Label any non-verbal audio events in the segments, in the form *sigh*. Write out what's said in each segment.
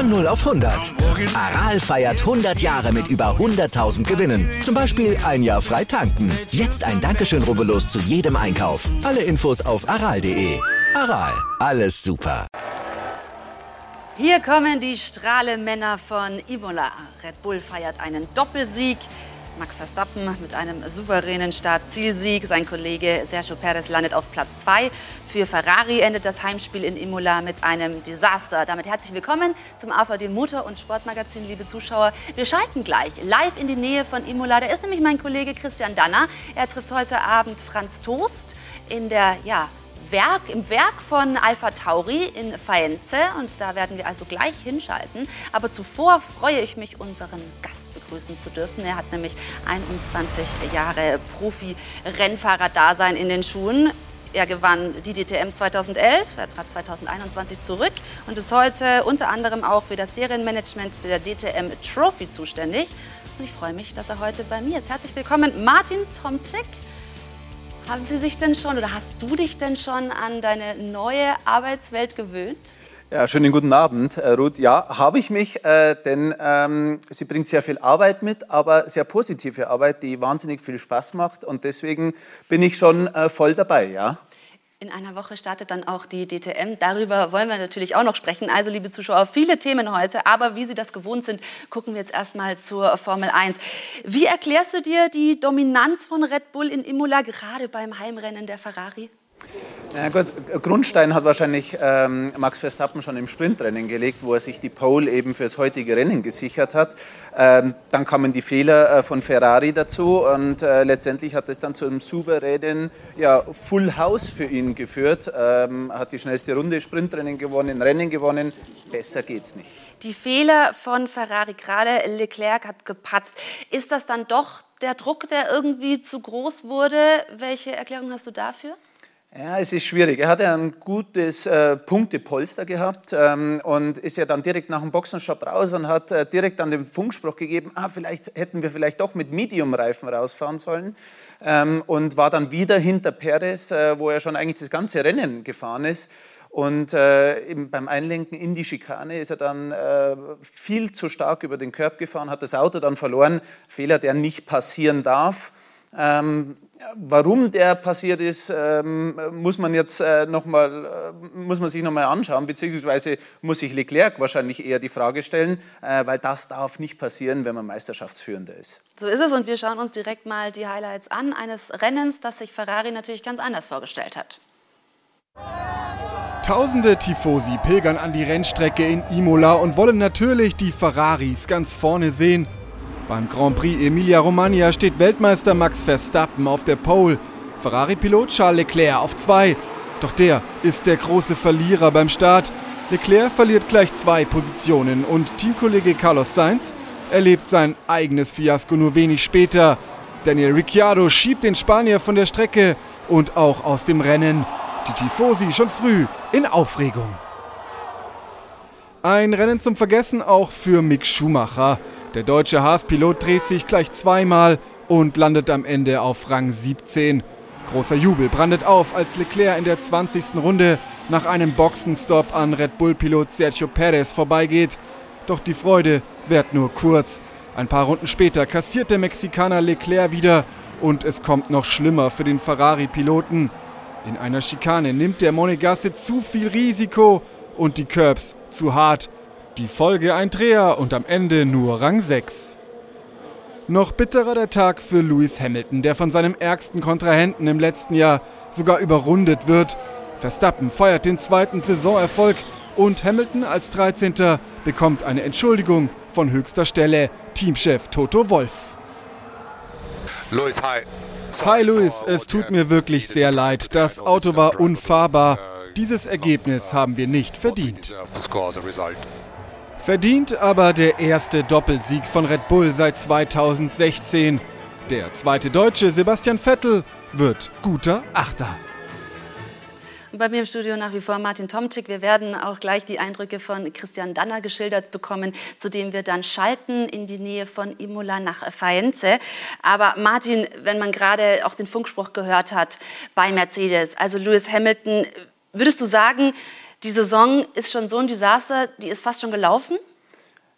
Von 0 auf 100. Aral feiert 100 Jahre mit über 100.000 Gewinnen. Zum Beispiel ein Jahr frei tanken. Jetzt ein Dankeschön, rubbellos zu jedem Einkauf. Alle Infos auf aral.de. Aral, alles super. Hier kommen die Strahlemänner von Imola. Red Bull feiert einen Doppelsieg. Max Verstappen mit einem souveränen Start-Zielsieg. Sein Kollege Sergio Perez landet auf Platz 2. Für Ferrari endet das Heimspiel in Imola mit einem Desaster. Damit herzlich willkommen zum AVD Motor- und Sportmagazin, liebe Zuschauer. Wir schalten gleich live in die Nähe von Imola. Da ist nämlich mein Kollege Christian Danner. Er trifft heute Abend Franz Toast in der ja, Werk, im Werk von Alpha Tauri in Faenze. Und da werden wir also gleich hinschalten. Aber zuvor freue ich mich, unseren Gast begrüßen zu dürfen. Er hat nämlich 21 Jahre Profi-Rennfahrer-Dasein in den Schuhen. Er gewann die DTM 2011, er trat 2021 zurück und ist heute unter anderem auch für das Serienmanagement der DTM Trophy zuständig. Und ich freue mich, dass er heute bei mir ist. Herzlich willkommen, Martin Tomczyk. Haben Sie sich denn schon oder hast du dich denn schon an deine neue Arbeitswelt gewöhnt? Ja, schönen guten Abend, äh, Ruth. Ja, habe ich mich, äh, denn ähm, sie bringt sehr viel Arbeit mit, aber sehr positive Arbeit, die wahnsinnig viel Spaß macht und deswegen bin ich schon äh, voll dabei, ja. In einer Woche startet dann auch die DTM. Darüber wollen wir natürlich auch noch sprechen. Also, liebe Zuschauer, viele Themen heute. Aber wie Sie das gewohnt sind, gucken wir jetzt erstmal zur Formel 1. Wie erklärst du dir die Dominanz von Red Bull in Imola, gerade beim Heimrennen der Ferrari? Ja gut, Grundstein hat wahrscheinlich ähm, Max Verstappen schon im Sprintrennen gelegt, wo er sich die Pole eben fürs heutige Rennen gesichert hat. Ähm, dann kamen die Fehler äh, von Ferrari dazu und äh, letztendlich hat es dann zu einem souveränen ja, Full House für ihn geführt. Ähm, hat die schnellste Runde Sprintrennen gewonnen, Rennen gewonnen. Besser geht's nicht. Die Fehler von Ferrari, gerade Leclerc hat gepatzt. Ist das dann doch der Druck, der irgendwie zu groß wurde? Welche Erklärung hast du dafür? Ja, es ist schwierig. Er hatte ein gutes äh, Punktepolster gehabt ähm, und ist ja dann direkt nach dem Boxenstopp raus und hat äh, direkt dann den Funkspruch gegeben, ah, vielleicht hätten wir vielleicht doch mit Medium-Reifen rausfahren sollen ähm, und war dann wieder hinter Perez, äh, wo er schon eigentlich das ganze Rennen gefahren ist. Und äh, beim Einlenken in die Schikane ist er dann äh, viel zu stark über den Körb gefahren, hat das Auto dann verloren. Fehler, der nicht passieren darf. Ähm, warum der passiert ist, ähm, muss man jetzt äh, noch mal, äh, muss man sich noch mal anschauen, beziehungsweise muss sich Leclerc wahrscheinlich eher die Frage stellen, äh, weil das darf nicht passieren, wenn man Meisterschaftsführender ist. So ist es und wir schauen uns direkt mal die Highlights an eines Rennens, das sich Ferrari natürlich ganz anders vorgestellt hat. Tausende Tifosi pilgern an die Rennstrecke in Imola und wollen natürlich die Ferraris ganz vorne sehen. Beim Grand Prix Emilia-Romagna steht Weltmeister Max Verstappen auf der Pole, Ferrari-Pilot Charles Leclerc auf 2. Doch der ist der große Verlierer beim Start. Leclerc verliert gleich zwei Positionen und Teamkollege Carlos Sainz erlebt sein eigenes Fiasko nur wenig später. Daniel Ricciardo schiebt den Spanier von der Strecke und auch aus dem Rennen. Die Tifosi schon früh in Aufregung. Ein Rennen zum Vergessen auch für Mick Schumacher. Der deutsche Haas-Pilot dreht sich gleich zweimal und landet am Ende auf Rang 17. Großer Jubel brandet auf, als Leclerc in der 20. Runde nach einem Boxenstopp an Red Bull-Pilot Sergio Perez vorbeigeht. Doch die Freude währt nur kurz. Ein paar Runden später kassiert der Mexikaner Leclerc wieder und es kommt noch schlimmer für den Ferrari-Piloten. In einer Schikane nimmt der Monegasse zu viel Risiko und die Curbs zu hart. Die Folge ein Dreher und am Ende nur Rang 6. Noch bitterer der Tag für Lewis Hamilton, der von seinem ärgsten Kontrahenten im letzten Jahr sogar überrundet wird. Verstappen feiert den zweiten Saisonerfolg und Hamilton als 13. bekommt eine Entschuldigung von höchster Stelle. Teamchef Toto Wolf. Lewis, hi. Hi Lewis, es tut mir wirklich sehr leid. Das Auto war unfahrbar. Dieses Ergebnis haben wir nicht verdient. Verdient aber der erste Doppelsieg von Red Bull seit 2016. Der zweite Deutsche Sebastian Vettel wird guter Achter. Bei mir im Studio nach wie vor Martin Tomczyk. Wir werden auch gleich die Eindrücke von Christian Danner geschildert bekommen, zu dem wir dann schalten in die Nähe von Imola nach Faenza. Aber Martin, wenn man gerade auch den Funkspruch gehört hat bei Mercedes, also Lewis Hamilton, würdest du sagen, die Saison ist schon so ein Desaster, die ist fast schon gelaufen?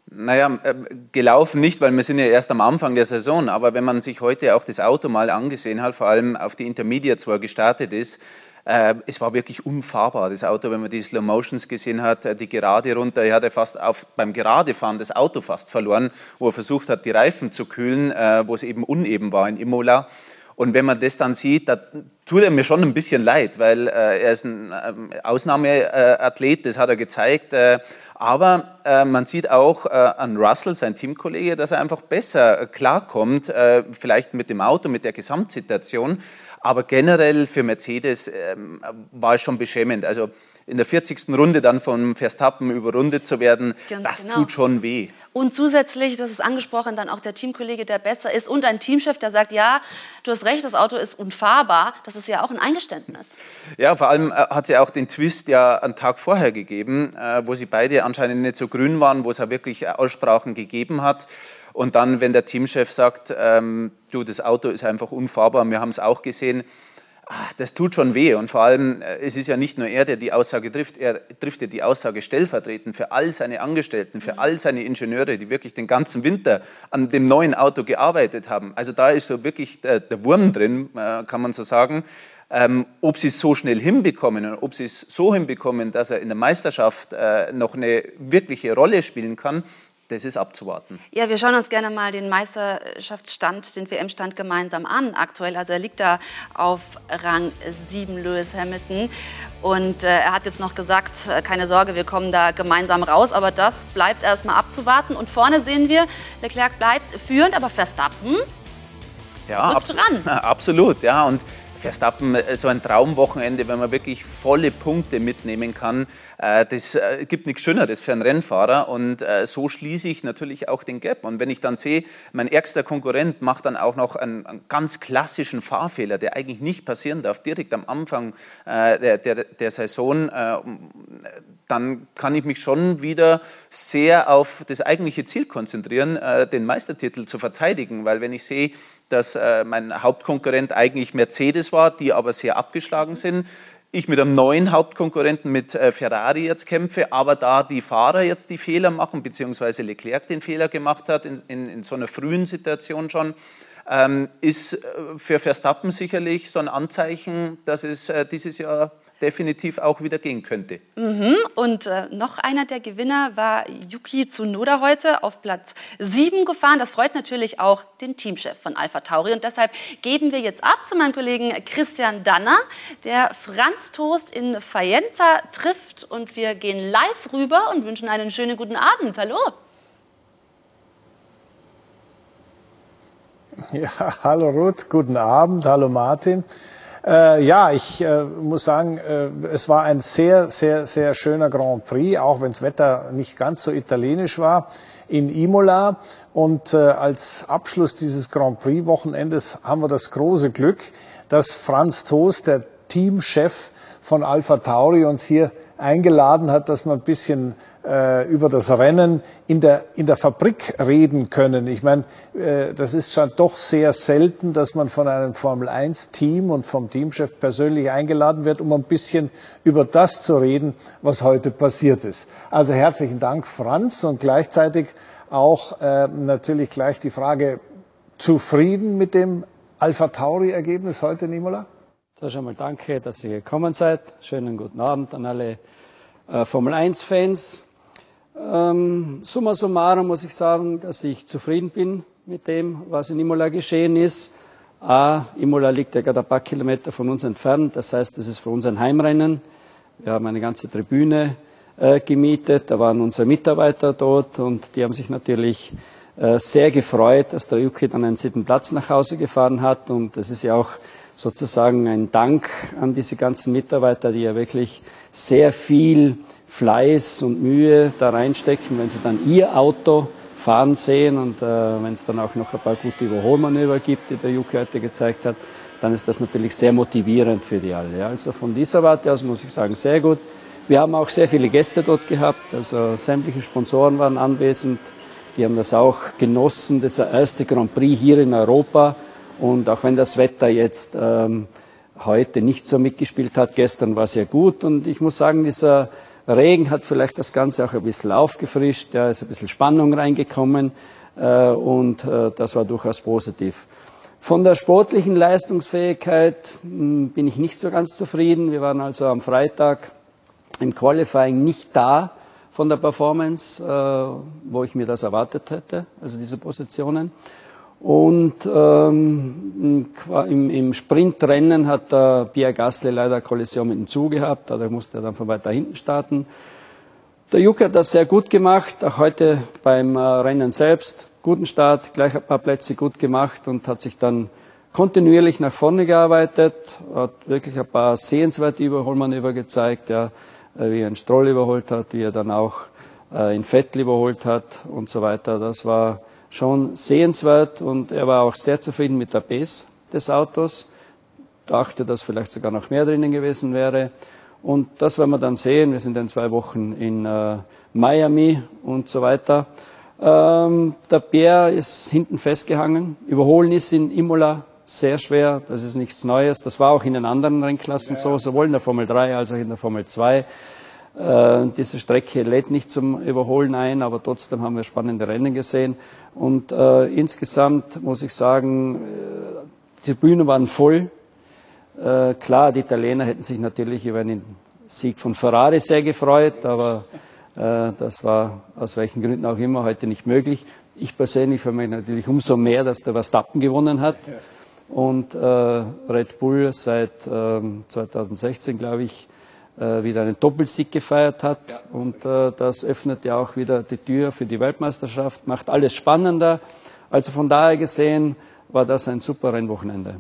Naja, äh, gelaufen nicht, weil wir sind ja erst am Anfang der Saison. Aber wenn man sich heute auch das Auto mal angesehen hat, vor allem auf die Intermediates, wo er gestartet ist, äh, es war wirklich unfahrbar, das Auto, wenn man die Slow Motions gesehen hat, äh, die Gerade runter. Er hatte fast auf, beim Geradefahren das Auto fast verloren, wo er versucht hat, die Reifen zu kühlen, äh, wo es eben uneben war in Imola. Und wenn man das dann sieht, da tut er mir schon ein bisschen leid, weil äh, er ist ein äh, Ausnahmeathlet, das hat er gezeigt. Äh, aber äh, man sieht auch äh, an Russell, sein Teamkollege, dass er einfach besser klarkommt, äh, vielleicht mit dem Auto, mit der Gesamtsituation. Aber generell für Mercedes ähm, war es schon beschämend. Also in der 40. Runde dann von Verstappen überrundet zu werden, Ganz das genau. tut schon weh. Und zusätzlich, hast es angesprochen, dann auch der Teamkollege, der besser ist und ein Teamchef, der sagt, ja, du hast recht, das Auto ist unfahrbar. Das ist ja auch ein Eingeständnis. Ja, vor allem äh, hat sie auch den Twist ja einen Tag vorher gegeben, äh, wo sie beide anscheinend nicht so grün waren, wo es ja wirklich Aussprachen gegeben hat. Und dann, wenn der Teamchef sagt, ähm, du, das Auto ist einfach unfahrbar, wir haben es auch gesehen, ach, das tut schon weh. Und vor allem, äh, es ist ja nicht nur er, der die Aussage trifft, er trifft ja die Aussage stellvertretend für all seine Angestellten, für all seine Ingenieure, die wirklich den ganzen Winter an dem neuen Auto gearbeitet haben. Also da ist so wirklich der, der Wurm drin, äh, kann man so sagen. Ähm, ob sie es so schnell hinbekommen und ob sie es so hinbekommen, dass er in der Meisterschaft äh, noch eine wirkliche Rolle spielen kann, das ist abzuwarten. Ja, wir schauen uns gerne mal den Meisterschaftsstand, den WM-Stand gemeinsam an aktuell. Also er liegt da auf Rang 7, Lewis Hamilton. Und äh, er hat jetzt noch gesagt, äh, keine Sorge, wir kommen da gemeinsam raus. Aber das bleibt erstmal abzuwarten. Und vorne sehen wir, Leclerc bleibt führend, aber Verstappen ja, abso dran. *laughs* absolut. Ja, und Verstappen äh, so ein Traumwochenende, wenn man wirklich volle Punkte mitnehmen kann. Äh, das äh, gibt nichts Schöneres für einen Rennfahrer und so schließe ich natürlich auch den Gap. Und wenn ich dann sehe, mein ärgster Konkurrent macht dann auch noch einen, ganz klassischen Fahrfehler, der eigentlich nicht passieren darf, direkt am Anfang der, der, der Saison, dann kann ich mich schon wieder sehr auf das eigentliche Ziel konzentrieren, den Meistertitel zu verteidigen. Weil wenn ich sehe, dass äh, mein Hauptkonkurrent eigentlich Mercedes war, die aber sehr abgeschlagen sind. Ich mit einem neuen Hauptkonkurrenten mit äh, Ferrari jetzt kämpfe, aber da die Fahrer jetzt die Fehler machen, beziehungsweise Leclerc den Fehler gemacht hat in, in, in so einer frühen Situation schon, ähm, ist äh, für Verstappen sicherlich so ein Anzeichen, dass es äh, dieses Jahr definitiv auch wieder gehen könnte. Mhm. Und äh, noch einer der Gewinner war Yuki Tsunoda heute auf Platz 7 gefahren. Das freut natürlich auch den Teamchef von Alpha Tauri. Und deshalb geben wir jetzt ab zu meinem Kollegen Christian Danner, der Franz Toast in Faenza trifft. Und wir gehen live rüber und wünschen einen schönen guten Abend. Hallo. Ja, hallo Ruth, guten Abend, hallo Martin. Äh, ja, ich äh, muss sagen, äh, es war ein sehr, sehr, sehr schöner Grand Prix, auch wenn das Wetter nicht ganz so italienisch war, in Imola. Und äh, als Abschluss dieses Grand Prix-Wochenendes haben wir das große Glück, dass Franz Toast, der Teamchef von Alpha Tauri, uns hier eingeladen hat, dass wir ein bisschen äh, über das Rennen in der, in der Fabrik reden können. Ich meine, äh, das ist schon doch sehr selten, dass man von einem Formel-1-Team und vom Teamchef persönlich eingeladen wird, um ein bisschen über das zu reden, was heute passiert ist. Also herzlichen Dank, Franz, und gleichzeitig auch äh, natürlich gleich die Frage, zufrieden mit dem Alpha Tauri-Ergebnis heute, Nimola? Zuerst einmal danke, dass ihr gekommen seid. Schönen guten Abend an alle äh, Formel 1-Fans. Ähm, summa summarum muss ich sagen, dass ich zufrieden bin mit dem, was in Imola geschehen ist. A, Imola liegt ja gerade ein paar Kilometer von uns entfernt. Das heißt, es ist für uns ein Heimrennen. Wir haben eine ganze Tribüne äh, gemietet. Da waren unsere Mitarbeiter dort und die haben sich natürlich äh, sehr gefreut, dass der Yuki dann einen siebten Platz nach Hause gefahren hat. Und das ist ja auch sozusagen ein Dank an diese ganzen Mitarbeiter, die ja wirklich sehr viel Fleiß und Mühe da reinstecken, wenn sie dann ihr Auto fahren sehen und äh, wenn es dann auch noch ein paar gute Überholmanöver gibt, die der Juke heute gezeigt hat, dann ist das natürlich sehr motivierend für die alle. Ja. Also von dieser Warte aus muss ich sagen, sehr gut. Wir haben auch sehr viele Gäste dort gehabt, also sämtliche Sponsoren waren anwesend, die haben das auch genossen, das erste Grand Prix hier in Europa und auch wenn das Wetter jetzt ähm, heute nicht so mitgespielt hat, gestern war sehr gut und ich muss sagen, dieser Regen hat vielleicht das Ganze auch ein bisschen aufgefrischt, da ist ein bisschen Spannung reingekommen äh, und äh, das war durchaus positiv. Von der sportlichen Leistungsfähigkeit mh, hm, bin ich nicht so ganz zufrieden. Wir waren also am Freitag im Qualifying nicht da von der Performance, äh, wo ich mir das erwartet hätte, also diese Positionen. Und ähm, im, im Sprintrennen hat der Pierre Gasly leider eine Kollision mit dem Zug gehabt, dadurch musste er dann von weiter hinten starten. Der Juke hat das sehr gut gemacht, auch heute beim äh, Rennen selbst. Guten Start, gleich ein paar Plätze gut gemacht und hat sich dann kontinuierlich nach vorne gearbeitet, hat wirklich ein paar sehenswerte Überholmanöver gezeigt, ja, äh, wie er einen Stroll überholt hat, wie er dann auch äh, in Vettel überholt hat und so weiter. Das war schon sehenswert und er war auch sehr zufrieden mit der Base des Autos. Dachte, dass vielleicht sogar noch mehr drinnen gewesen wäre. Und das werden wir dann sehen. Wir sind in zwei Wochen in äh, Miami und so weiter. Ähm, der Bär ist hinten festgehangen. Überholen ist in Imola sehr schwer. Das ist nichts Neues. Das war auch in den anderen Rennklassen so, sowohl in der Formel 3 als auch in der Formel 2. Äh, diese Strecke lädt nicht zum Überholen ein, aber trotzdem haben wir spannende Rennen gesehen. Und äh, insgesamt muss ich sagen, äh, die Bühnen waren voll. Äh, klar, die Italiener hätten sich natürlich über einen Sieg von Ferrari sehr gefreut, aber äh, das war aus welchen Gründen auch immer heute nicht möglich. Ich persönlich freue mich natürlich umso mehr, dass der Verstappen gewonnen hat. Und äh, Red Bull seit 2016, ähm, glaube ich, wieder einen Doppelsieg gefeiert hat. Ja, und äh, das öffnet ja auch wieder die Tür für die Weltmeisterschaft, macht alles spannender. Also von daher gesehen war das ein super Rennwochenende.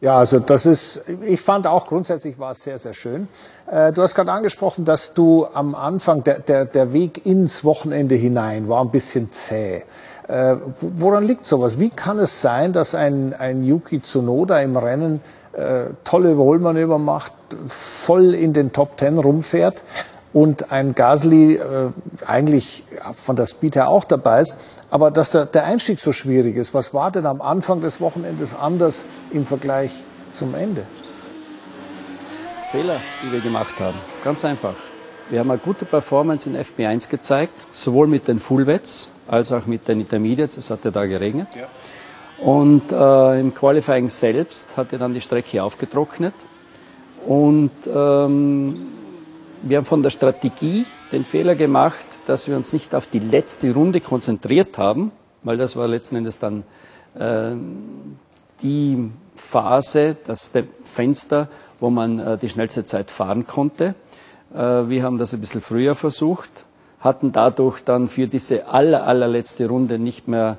Ja, also das ist, ich fand auch grundsätzlich war es sehr, sehr schön. Äh, du hast gerade angesprochen, dass du am Anfang, der, der, der Weg ins Wochenende hinein war ein bisschen zäh. Äh, woran liegt sowas? Wie kann es sein, dass ein, ein Yuki Tsunoda im Rennen äh, tolle Überholmanöver macht, voll in den Top Ten rumfährt und ein Gasly äh, eigentlich von der Speed her auch dabei ist, aber dass der, der Einstieg so schwierig ist. Was war denn am Anfang des Wochenendes anders im Vergleich zum Ende? Fehler, die wir gemacht haben. Ganz einfach. Wir haben eine gute Performance in FP1 gezeigt, sowohl mit den Fullwets als auch mit den Intermediates. Es hat ja da geregnet. Ja. Und äh, im Qualifying selbst hat er dann die Strecke aufgetrocknet. Und ähm, wir haben von der Strategie den Fehler gemacht, dass wir uns nicht auf die letzte Runde konzentriert haben, weil das war letzten Endes dann äh, die Phase, das Fenster, wo man äh, die schnellste Zeit fahren konnte. Äh, wir haben das ein bisschen früher versucht, hatten dadurch dann für diese aller, allerletzte Runde nicht mehr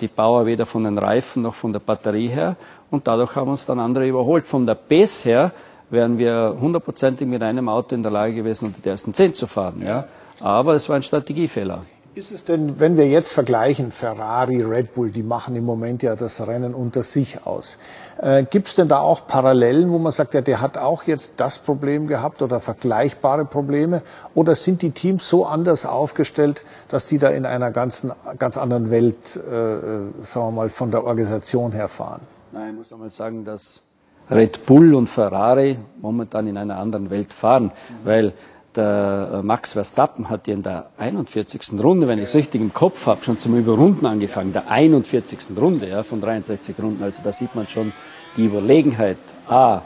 die Bauer weder von den Reifen noch von der Batterie her. Und dadurch haben uns dann andere überholt. Von der Pace her wären wir hundertprozentig mit einem Auto in der Lage gewesen, unter die ersten zehn zu fahren. Ja. Aber es war ein Strategiefehler. Ist es denn, wenn wir jetzt vergleichen, Ferrari, Red Bull, die machen im Moment ja das Rennen unter sich aus. Äh, Gibt es denn da auch Parallelen, wo man sagt, ja, der hat auch jetzt das Problem gehabt oder vergleichbare Probleme? Oder sind die Teams so anders aufgestellt, dass die da in einer ganzen, ganz anderen Welt, äh, äh sagen wir mal, von der Organisation her fahren? Nein, ich muss einmal sagen, dass Red Bull und Ferrari momentan in einer anderen Welt fahren, mhm. weil der äh, Max Verstappen hat ja in der 41. Runde, wenn ich es richtig im Kopf habe, schon zum Überrunden angefangen. Der 41. Runde ja, von 63 Runden. Also da sieht man schon die Überlegenheit A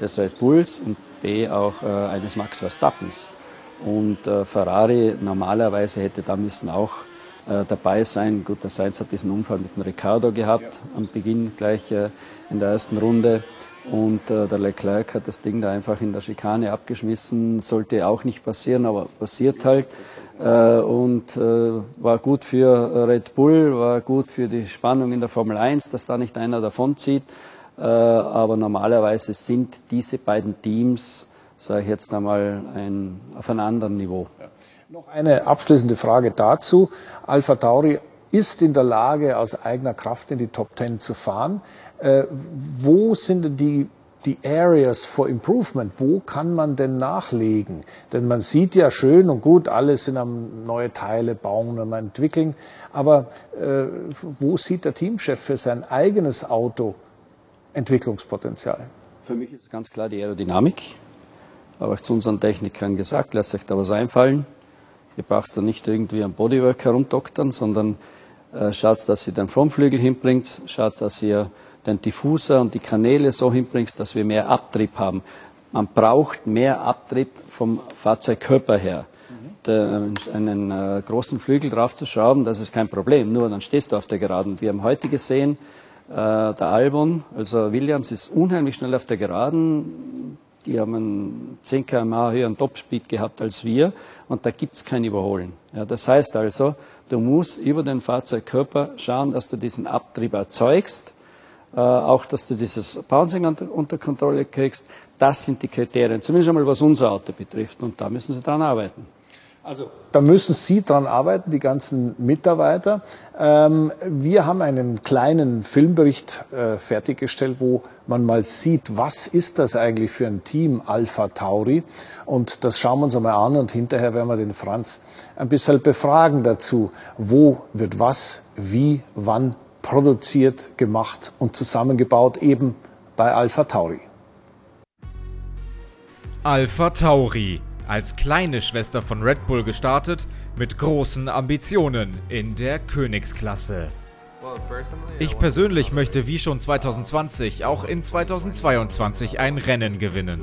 des Red Bulls und B auch äh, eines Max Verstappens. Und äh, Ferrari normalerweise hätte da müssen auch äh, dabei sein. Gut, der Sainz hat diesen Unfall mit dem Ricciardo gehabt, am Beginn gleich äh, in der ersten Runde. Und äh, der Leclerc hat das Ding da einfach in der Schikane abgeschmissen. Sollte auch nicht passieren, aber passiert halt. Äh, und äh, war gut für Red Bull, war gut für die Spannung in der Formel 1, dass da nicht einer davonzieht. Äh, aber normalerweise sind diese beiden Teams sage ich jetzt einmal, ein, auf einem anderen Niveau. Ja. Noch eine abschließende Frage dazu. Alpha Tauri ist in der Lage, aus eigener Kraft in die Top Ten zu fahren. Äh, wo sind denn die die Areas for Improvement, wo kann man denn nachlegen? Denn man sieht ja schön und gut, alle sind am neue Teile bauen und entwickeln, aber äh, wo sieht der Teamchef für sein eigenes Auto Entwicklungspotenzial? Für mich ist ganz klar die Aerodynamik. Habe ich zu unseren Technikern gesagt, lasst euch da was einfallen. Ihr braucht da nicht irgendwie am Bodywork herumdoktern, sondern äh, schaut, dass ihr den Frontflügel hinbringt, schaut, dass ihr den Diffuser und die Kanäle so hinbringst, dass wir mehr Abtrieb haben. Man braucht mehr Abtrieb vom Fahrzeugkörper her. Der, einen äh, großen Flügel draufzuschrauben, das ist kein Problem. Nur dann stehst du auf der Geraden. Wir haben heute gesehen, äh, der Albon, also Williams ist unheimlich schnell auf der Geraden. Die haben einen 10 km/h höheren Topspeed gehabt als wir und da gibt's kein Überholen. Ja, das heißt also, du musst über den Fahrzeugkörper schauen, dass du diesen Abtrieb erzeugst äh, auch, dass du dieses Bouncing unter, unter, Kontrolle kriegst. Das sind die Kriterien, zumindest einmal was unser Auto betrifft. Und da müssen Sie dran arbeiten. Also da müssen Sie dran arbeiten, die ganzen Mitarbeiter. Ähm, wir haben einen kleinen Filmbericht äh, fertiggestellt, wo man mal sieht, was ist das eigentlich für ein Team Alpha Tauri. Und das schauen wir uns einmal an und hinterher werden wir den Franz ein bisschen befragen dazu, wo wird was, wie, wann produziert, gemacht und zusammengebaut eben bei Alpha Tauri. Alpha Tauri, als kleine Schwester von Red Bull gestartet, mit großen Ambitionen in der Königsklasse. Ich persönlich möchte wie schon 2020 auch in 2022 ein Rennen gewinnen.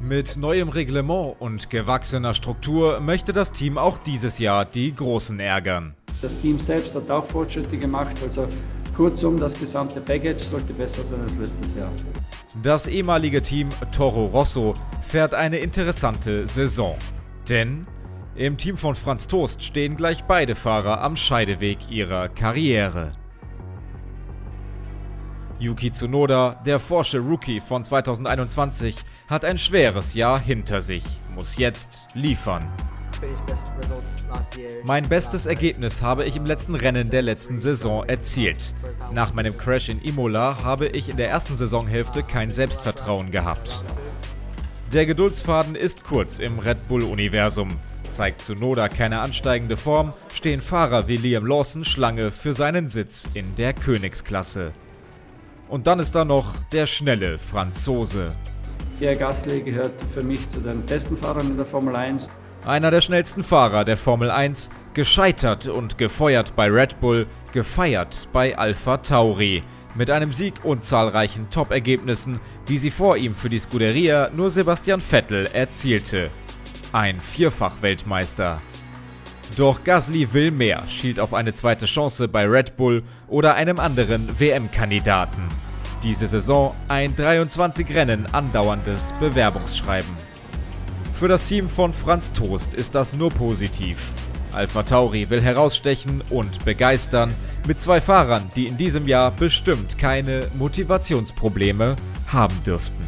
Mit neuem Reglement und gewachsener Struktur möchte das Team auch dieses Jahr die Großen ärgern. Das Team selbst hat auch Fortschritte gemacht. Also kurzum, das gesamte Package sollte besser sein als letztes Jahr. Das ehemalige Team Toro Rosso fährt eine interessante Saison. Denn im Team von Franz Toast stehen gleich beide Fahrer am Scheideweg ihrer Karriere. Yuki Tsunoda, der forsche Rookie von 2021, hat ein schweres Jahr hinter sich, muss jetzt liefern. Mein bestes Ergebnis habe ich im letzten Rennen der letzten Saison erzielt. Nach meinem Crash in Imola habe ich in der ersten Saisonhälfte kein Selbstvertrauen gehabt. Der Geduldsfaden ist kurz im Red Bull-Universum. Zeigt Tsunoda keine ansteigende Form, stehen Fahrer wie Liam Lawson Schlange für seinen Sitz in der Königsklasse. Und dann ist da noch der schnelle Franzose. Pierre Gasly gehört für mich zu den besten Fahrern in der Formel 1. Einer der schnellsten Fahrer der Formel 1, gescheitert und gefeuert bei Red Bull, gefeiert bei Alpha Tauri. Mit einem Sieg und zahlreichen Top-Ergebnissen, wie sie vor ihm für die Scuderia nur Sebastian Vettel erzielte. Ein Vierfach-Weltmeister. Doch Gasly will mehr, schielt auf eine zweite Chance bei Red Bull oder einem anderen WM-Kandidaten. Diese Saison ein 23 Rennen andauerndes Bewerbungsschreiben. Für das Team von Franz Toast ist das nur positiv. Alpha Tauri will herausstechen und begeistern mit zwei Fahrern, die in diesem Jahr bestimmt keine Motivationsprobleme haben dürften.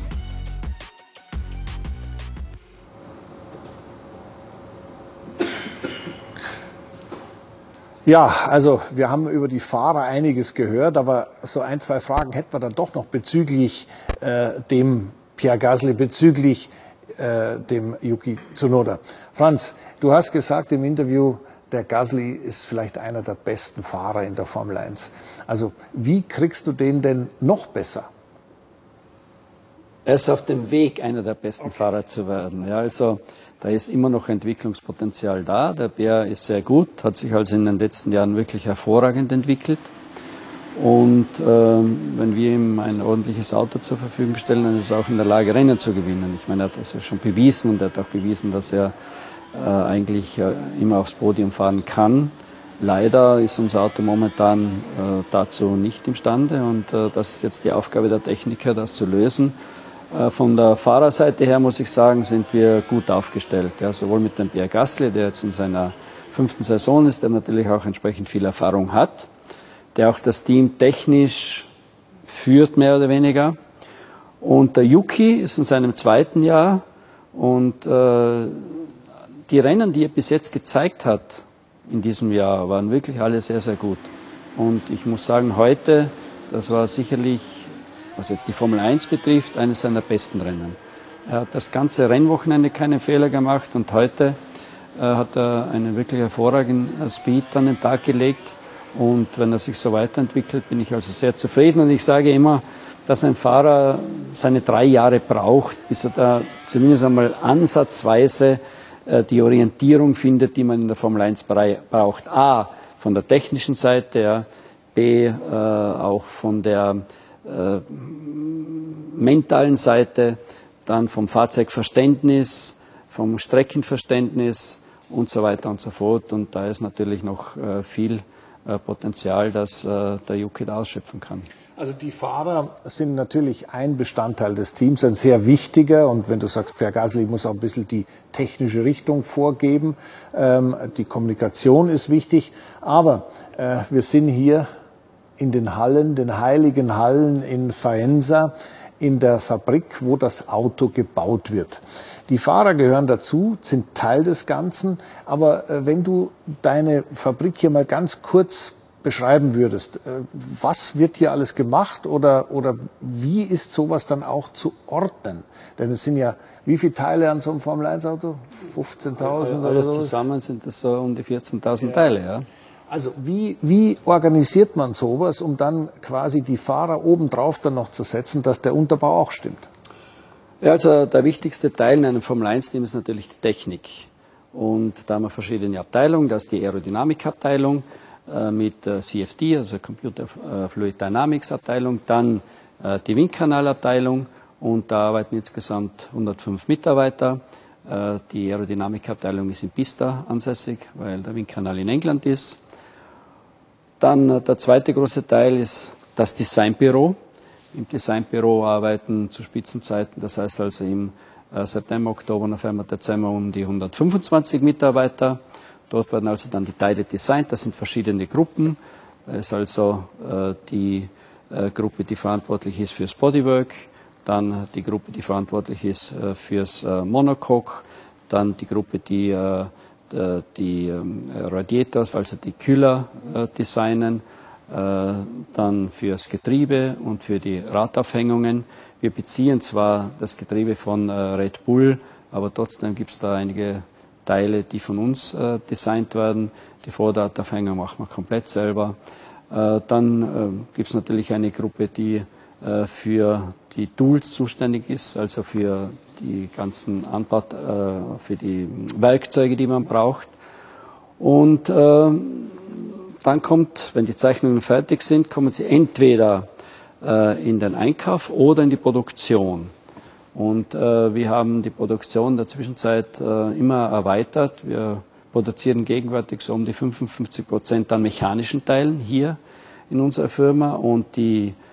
Ja, also wir haben über die Fahrer einiges gehört, aber so ein, zwei Fragen hätten wir dann doch noch bezüglich äh, dem Pierre Gasly, bezüglich äh, dem Yuki Tsunoda. Franz, du hast gesagt im Interview, der Gasly ist vielleicht einer der besten Fahrer in der Formel 1. Also wie kriegst du den denn noch besser? Er ist auf dem Weg, einer der besten okay. Fahrer zu werden. Ja, also da ist immer noch Entwicklungspotenzial da. Der Bär ist sehr gut, hat sich also in den letzten Jahren wirklich hervorragend entwickelt. Und ähm, wenn wir ihm ein ordentliches Auto zur Verfügung stellen, dann ist er auch in der Lage, Rennen zu gewinnen. Ich meine, er hat das ja schon bewiesen und er hat auch bewiesen, dass er äh, eigentlich äh, immer aufs Podium fahren kann. Leider ist unser Auto momentan äh, dazu nicht imstande und äh, das ist jetzt die Aufgabe der Techniker, das zu lösen. Äh, von der Fahrerseite her muss ich sagen, sind wir gut aufgestellt. Ja, sowohl mit dem Pierre Gasly, der jetzt in seiner fünften Saison ist, der natürlich auch entsprechend viel Erfahrung hat der auch das Team technisch führt, mehr oder weniger. Und der Yuki ist in seinem zweiten Jahr Und äh, die Rennen, die er bis jetzt gezeigt hat in diesem Jahr, waren wirklich alle sehr, sehr gut. Und ich muss sagen, heute, das war sicherlich, was jetzt die Formel 1 betrifft, eines seiner besten Rennen. Er hat das ganze Rennwochenende keine Fehler gemacht und heute äh, hat er einen wirklich hervorragenden Speed an den Tag gelegt. Und wenn er sich so weiterentwickelt, bin ich also sehr zufrieden. Und ich sage immer, dass ein Fahrer seine drei Jahre braucht, bis er da zumindest einmal ansatzweise äh, die Orientierung findet, die man in der Formel 1 braucht. A, von der technischen Seite, ja, B, äh, auch von der äh, mentalen Seite, dann vom Fahrzeugverständnis, vom Streckenverständnis und so weiter und so fort. Und da ist natürlich noch äh, viel Potenzial, das äh, der Juki da ausschöpfen kann. Also die Fahrer sind natürlich ein Bestandteil des Teams, ein sehr wichtiger. Und wenn du sagst, Pierre Gasly muss auch ein bisschen die technische Richtung vorgeben. Ähm, die Kommunikation ist wichtig. Aber äh, wir sind hier in den Hallen, den heiligen Hallen in Faenza, in der Fabrik, wo das Auto gebaut wird. Die Fahrer gehören dazu, sind Teil des Ganzen. Aber äh, wenn du deine Fabrik hier mal ganz kurz beschreiben würdest, äh, was wird hier alles gemacht oder, oder wie ist sowas dann auch zu ordnen? Denn es sind ja, wie viele Teile an so einem Formel-1-Auto? 15.000 oder Alles zusammen sind das so um die 14.000 ja. Teile, ja. Also wie, wie organisiert man sowas, um dann quasi die Fahrer obendrauf dann noch zu setzen, dass der Unterbau auch stimmt? Ja, also der wichtigste Teil in einem Formel-1-Team ist natürlich die Technik. Und da haben wir verschiedene Abteilungen. Das ist die Aerodynamikabteilung, äh, mit äh, CFD, also Computer äh, Fluid Dynamics Abteilung, dann die Windkanalabteilung und da arbeiten insgesamt 105 Mitarbeiter. Die Aerodynamikabteilung ist in Pista ansässig, weil der Windkanal in England ist. Dann der zweite große Teil ist das Designbüro. Im Designbüro arbeiten zu Spitzenzeiten, das heißt also im September, Oktober, November, Dezember um die 125 Mitarbeiter. Dort werden also dann die Teile designt. Das sind verschiedene Gruppen. Da ist also äh, die äh, Gruppe, die verantwortlich ist fürs Bodywork, dann die Gruppe, die verantwortlich ist äh, fürs äh, Monocoque, dann die Gruppe, die äh, die ähm, Radiators, also die Kühler äh, designen, dann fürs Getriebe und für die Radaufhängungen. Wir beziehen zwar das Getriebe von Red Bull, aber trotzdem gibt es da einige Teile, die von uns äh, designt werden. Die Vorderdateifänger machen wir komplett selber. Äh, dann äh, gibt es natürlich eine Gruppe, die äh, für die Tools zuständig ist, also für die ganzen Anbau, äh, für die Werkzeuge, die man braucht. Und äh, dann kommt, wenn die Zeichnungen fertig sind, kommen sie entweder in den Einkauf oder in die Produktion. Und äh, wir haben die Produktion in der Zwischenzeit äh, immer erweitert. Wir produzieren gegenwärtig so um die 55 Prozent an mechanischen Teilen hier in unserer Firma und die äh,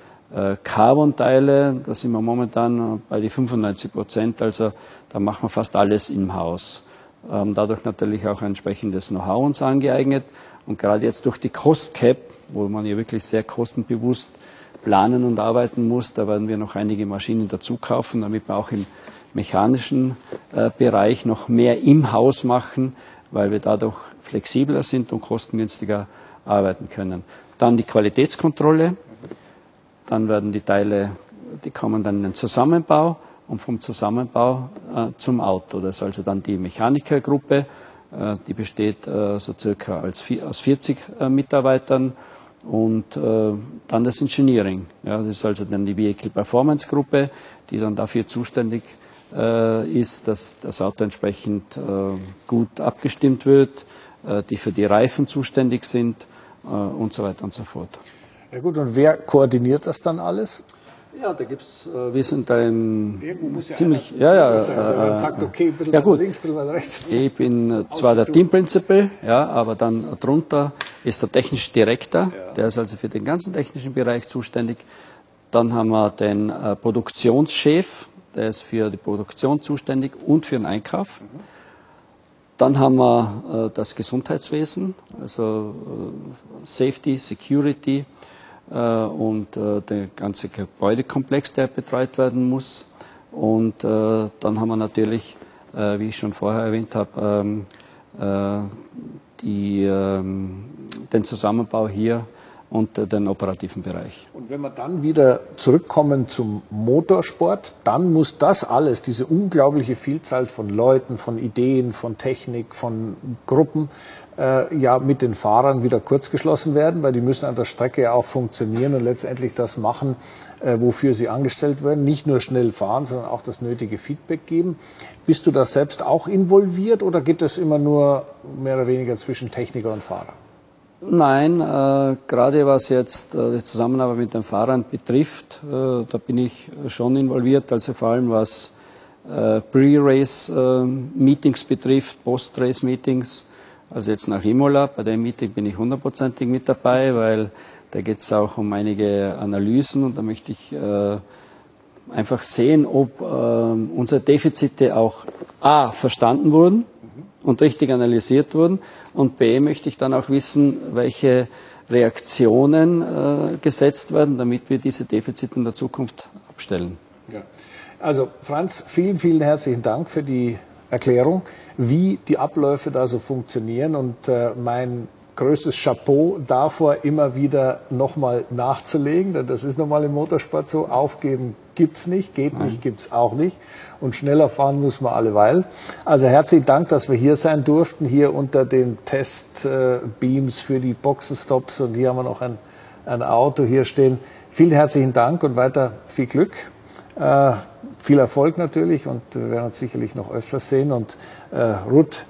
Carbon-Teile, da sind wir momentan bei die 95 Prozent, also da machen wir fast alles im Haus. Ähm, dadurch natürlich auch entsprechendes Know-how uns angeeignet und gerade jetzt durch die Cost Cap, wo man ja wirklich sehr kostenbewusst planen und arbeiten muss. Da werden wir noch einige Maschinen dazu kaufen, damit wir auch im mechanischen äh, Bereich noch mehr im Haus machen, weil wir dadurch flexibler sind und kostengünstiger arbeiten können. Dann die Qualitätskontrolle. Dann werden die Teile, die kommen dann in den Zusammenbau und vom Zusammenbau äh, zum Auto. Das ist also dann die Mechanikergruppe. Äh, die besteht äh, so circa als, aus 40 äh, Mitarbeitern und äh, dann das Engineering. Ja, das ist also dann die Vehicle Performance Gruppe, die dann dafür zuständig äh, ist, dass das Auto entsprechend gut abgestimmt wird, die für die Reifen zuständig sind und so weiter und so fort. Ja gut, und wer koordiniert das dann alles? Ja, da gibt's, äh, wir sind da im ziemlich, ja, ja, ja, äh, sagt, okay, ja gut. Links, rechts. Ich bin äh, zwar der Team Principal, ja, aber dann drunter ist der technische Direktor, ja. der ist also für den ganzen technischen Bereich zuständig. Dann haben wir den äh, Produktionschef, der ist für die Produktion zuständig und für den Einkauf. Mhm. Dann haben wir äh, das Gesundheitswesen, also äh, Safety, Security, äh, und äh, der ganze Gebäudekomplex, der betreut werden muss. Und äh, dann haben wir natürlich äh, wie ich schon vorher erwähnt habe, ähm, äh, die, ähm, den Zusammenbau hier und den operativen Bereich. Und wenn wir dann wieder zurückkommen zum Motorsport, dann muss das alles, diese unglaubliche Vielzahl von Leuten, von Ideen, von Technik, von Gruppen, äh, ja mit den Fahrern wieder kurzgeschlossen werden, weil die müssen an der Strecke ja auch funktionieren und letztendlich das machen, äh, wofür sie angestellt werden. Nicht nur schnell fahren, sondern auch das nötige Feedback geben. Bist du da selbst auch involviert oder geht es immer nur mehr oder weniger zwischen Techniker und Fahrer? Nein, äh, gerade was jetzt äh, die Zusammenarbeit mit den Fahrern betrifft, äh, da bin ich schon involviert, also vor allem was äh, Pre-Race-Meetings betrifft, Post-Race-Meetings. Also jetzt nach Imola, bei dem Meeting bin ich hundertprozentig mit dabei, weil da geht es auch um einige Analysen und da möchte ich äh, einfach sehen, ob äh, unsere Defizite auch A verstanden wurden und richtig analysiert wurden und B möchte ich dann auch wissen, welche Reaktionen äh, gesetzt werden, damit wir diese Defizite in der Zukunft abstellen. Ja. Also Franz, vielen, vielen herzlichen Dank für die Erklärung, wie die Abläufe da so funktionieren und äh, mein größtes Chapeau davor, immer wieder nochmal nachzulegen, denn das ist nochmal im Motorsport so, aufgeben gibt's nicht, geht Nein. nicht, gibt's auch nicht und schneller fahren muss man alleweil. Also herzlichen Dank, dass wir hier sein durften, hier unter den Testbeams für die Boxenstops und hier haben wir noch ein, ein Auto hier stehen. Vielen herzlichen Dank und weiter viel Glück. Äh, viel Erfolg natürlich und wir werden uns sicherlich noch öfters sehen. Und äh, Ruth,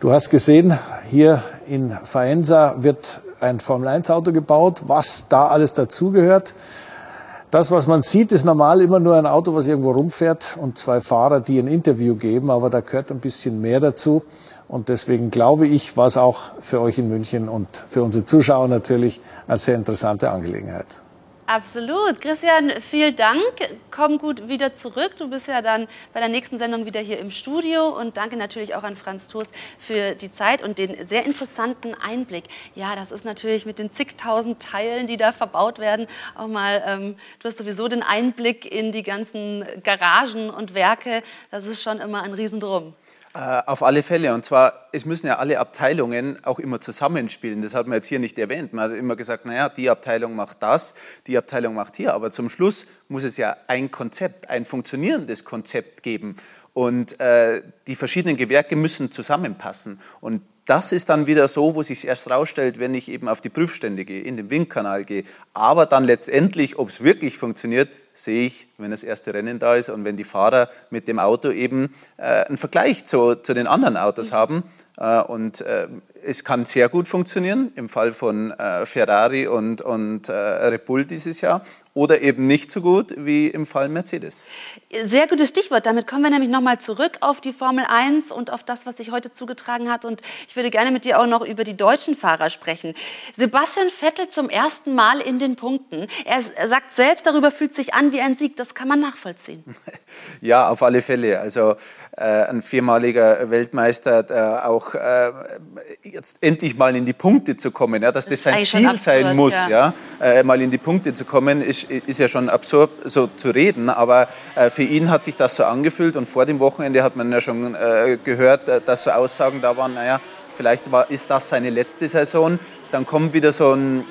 Du hast gesehen, hier in Faenza wird ein Formel-1-Auto gebaut, was da alles dazugehört. Das, was man sieht, ist normal immer nur ein Auto, was irgendwo rumfährt und zwei Fahrer, die ein Interview geben, aber da gehört ein bisschen mehr dazu. Und deswegen glaube ich, war es auch für euch in München und für unsere Zuschauer natürlich eine sehr interessante Angelegenheit. Absolut. Christian, vielen Dank. Komm gut wieder zurück. Du bist ja dann bei der nächsten Sendung wieder hier im Studio. Und danke natürlich auch an Franz Toast für die Zeit und den sehr interessanten Einblick. Ja, das ist natürlich mit den zigtausend Teilen, die da verbaut werden, auch mal, ähm, du hast sowieso den Einblick in die ganzen Garagen und Werke. Das ist schon immer ein Riesendrum. Äh, auf alle Fälle. Und zwar, es müssen ja alle Abteilungen auch immer zusammenspielen. Das hat man jetzt hier nicht erwähnt. Man hat immer gesagt, naja, die Abteilung macht das, die Abteilung macht hier. Aber zum Schluss muss es ja ein Konzept, ein funktionierendes Konzept geben. Und äh, die verschiedenen Gewerke müssen zusammenpassen. Und das ist dann wieder so, wo sich erst rausstellt, wenn ich eben auf die Prüfstände gehe, in den Windkanal gehe. Aber dann letztendlich, ob es wirklich funktioniert, sehe ich, wenn das erste Rennen da ist und wenn die Fahrer mit dem Auto eben äh, einen Vergleich zu, zu den anderen Autos haben. Äh, und äh, es kann sehr gut funktionieren, im Fall von äh, Ferrari und, und äh, Red Bull dieses Jahr, oder eben nicht so gut wie im Fall Mercedes. Sehr gutes Stichwort. Damit kommen wir nämlich nochmal zurück auf die Formel 1 und auf das, was sich heute zugetragen hat. Und ich würde gerne mit dir auch noch über die deutschen Fahrer sprechen. Sebastian Vettel zum ersten Mal in den Punkten. Er sagt selbst, darüber fühlt sich an wie ein Sieg. Das kann man nachvollziehen. *laughs* Ja, auf alle Fälle. Also äh, ein viermaliger Weltmeister, der auch äh, jetzt endlich mal in die Punkte zu kommen, ja, dass das, das sein Ziel absurd, sein muss, ja. ja äh, mal in die Punkte zu kommen, ist, ist ja schon absurd, so zu reden. Aber äh, für ihn hat sich das so angefühlt und vor dem Wochenende hat man ja schon äh, gehört, äh, dass so Aussagen da waren, naja, vielleicht war, ist das seine letzte Saison. Dann kommt wieder so ein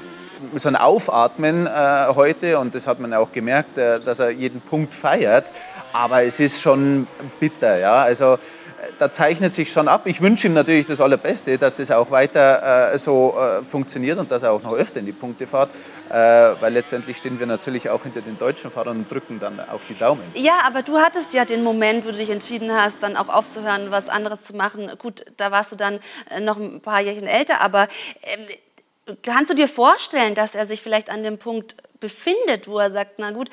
so ein Aufatmen äh, heute und das hat man auch gemerkt, äh, dass er jeden Punkt feiert. Aber es ist schon bitter, ja. Also äh, da zeichnet sich schon ab. Ich wünsche ihm natürlich das Allerbeste, dass das auch weiter äh, so äh, funktioniert und dass er auch noch öfter in die Punkte fährt, äh, weil letztendlich stehen wir natürlich auch hinter den deutschen Fahrern und drücken dann auch die Daumen. Ja, aber du hattest ja den Moment, wo du dich entschieden hast, dann auch aufzuhören, was anderes zu machen. Gut, da warst du dann noch ein paar Jährchen älter, aber ähm, Kannst du dir vorstellen, dass er sich vielleicht an dem Punkt befindet, wo er sagt, na gut,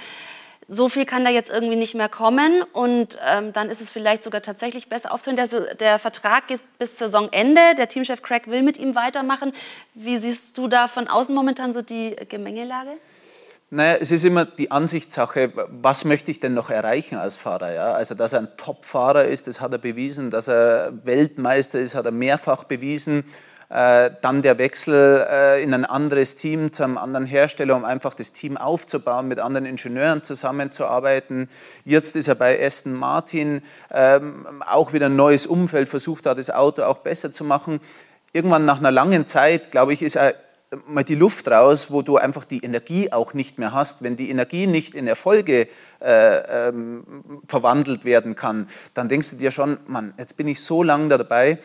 so viel kann da jetzt irgendwie nicht mehr kommen und ähm, dann ist es vielleicht sogar tatsächlich besser aufzuhören. Der, der Vertrag geht bis Saisonende, der Teamchef Craig will mit ihm weitermachen. Wie siehst du da von außen momentan so die Gemengelage? Naja, es ist immer die Ansichtssache, was möchte ich denn noch erreichen als Fahrer? Ja? Also, dass er ein Top-Fahrer ist, das hat er bewiesen. Dass er Weltmeister ist, hat er mehrfach bewiesen. Äh, dann der Wechsel äh, in ein anderes Team, zu einem anderen Hersteller, um einfach das Team aufzubauen, mit anderen Ingenieuren zusammenzuarbeiten. Jetzt ist er bei Aston Martin, ähm, auch wieder ein neues Umfeld, versucht da das Auto auch besser zu machen. Irgendwann nach einer langen Zeit, glaube ich, ist er mal die Luft raus, wo du einfach die Energie auch nicht mehr hast. Wenn die Energie nicht in Erfolge äh, ähm, verwandelt werden kann, dann denkst du dir schon, Mann, jetzt bin ich so lange dabei, äh,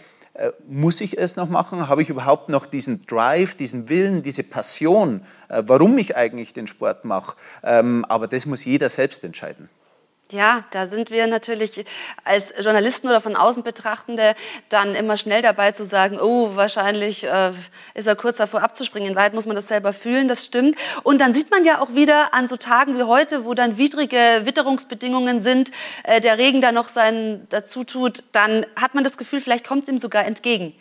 muss ich es noch machen? Habe ich überhaupt noch diesen Drive, diesen Willen, diese Passion, äh, warum ich eigentlich den Sport mache? Ähm, aber das muss jeder selbst entscheiden. Ja, da sind wir natürlich als Journalisten oder von außen Betrachtende dann immer schnell dabei zu sagen, oh, wahrscheinlich äh, ist er kurz davor abzuspringen. In Wahrheit muss man das selber fühlen, das stimmt. Und dann sieht man ja auch wieder an so Tagen wie heute, wo dann widrige Witterungsbedingungen sind, äh, der Regen da noch seinen dazu tut, dann hat man das Gefühl, vielleicht kommt es ihm sogar entgegen.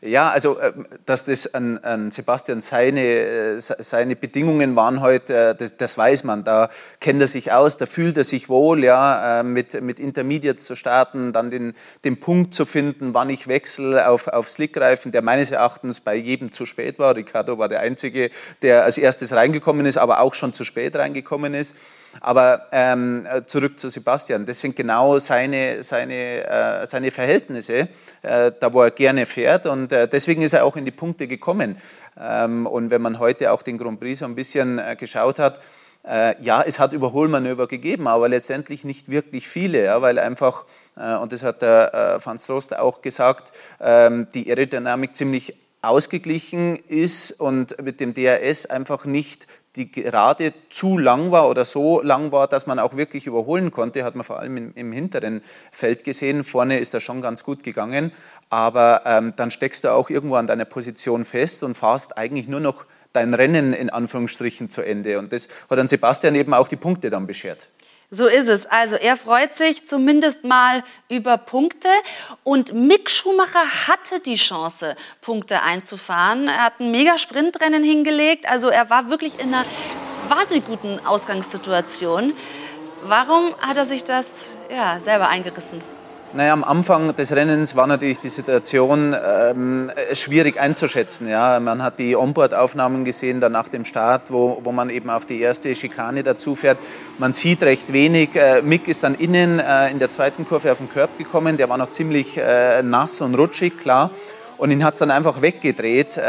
Ja, also ähm, dass das an, an Sebastian seine, äh, seine Bedingungen waren heute, äh, das, das, weiß man. Da kennt er sich aus, da fühlt er sich wohl, ja, äh, mit, mit Intermediates zu starten, dann den, den Punkt zu finden, wann ich wechsle auf, auf Slickreifen, der meines Erachtens bei jedem zu spät war. Ricardo war der Einzige, der als erstes reingekommen ist, aber auch schon zu spät reingekommen ist. Aber ähm, zurück zu Sebastian. Das sind genau seine, seine, äh, seine Verhältnisse, äh, da wo er gerne fährt. Und äh, deswegen ist er auch in die Punkte gekommen. Ähm, und wenn man heute auch den Grand Prix so ein bisschen äh, geschaut hat, äh, ja, es hat Überholmanöver gegeben, aber letztendlich nicht wirklich viele, ja, weil einfach, äh, und das hat der Franz Trost auch gesagt, ähm, die Aerodynamik ziemlich ausgeglichen ist und mit dem DRS einfach nicht die gerade zu lang war oder so lang war, dass man auch wirklich überholen konnte, hat man vor allem im, im hinteren Feld gesehen. Vorne ist das schon ganz gut gegangen, aber ähm, dann steckst du auch irgendwo an deiner Position fest und fahrst eigentlich nur noch dein Rennen in Anführungsstrichen zu Ende. Und das hat dann Sebastian eben auch die Punkte dann beschert. So ist es. Also er freut sich zumindest mal über Punkte. Und Mick Schumacher hatte die Chance, Punkte einzufahren. Er hat ein mega Sprintrennen hingelegt. Also er war wirklich in einer wahnsinnig guten Ausgangssituation. Warum hat er sich das ja, selber eingerissen? Naja, am Anfang des Rennens war natürlich die Situation ähm, schwierig einzuschätzen. Ja. Man hat die Onboard-Aufnahmen gesehen, dann nach dem Start, wo, wo man eben auf die erste Schikane dazu fährt. Man sieht recht wenig. Äh, Mick ist dann innen äh, in der zweiten Kurve auf den Körb gekommen. Der war noch ziemlich äh, nass und rutschig, klar. Und ihn hat es dann einfach weggedreht.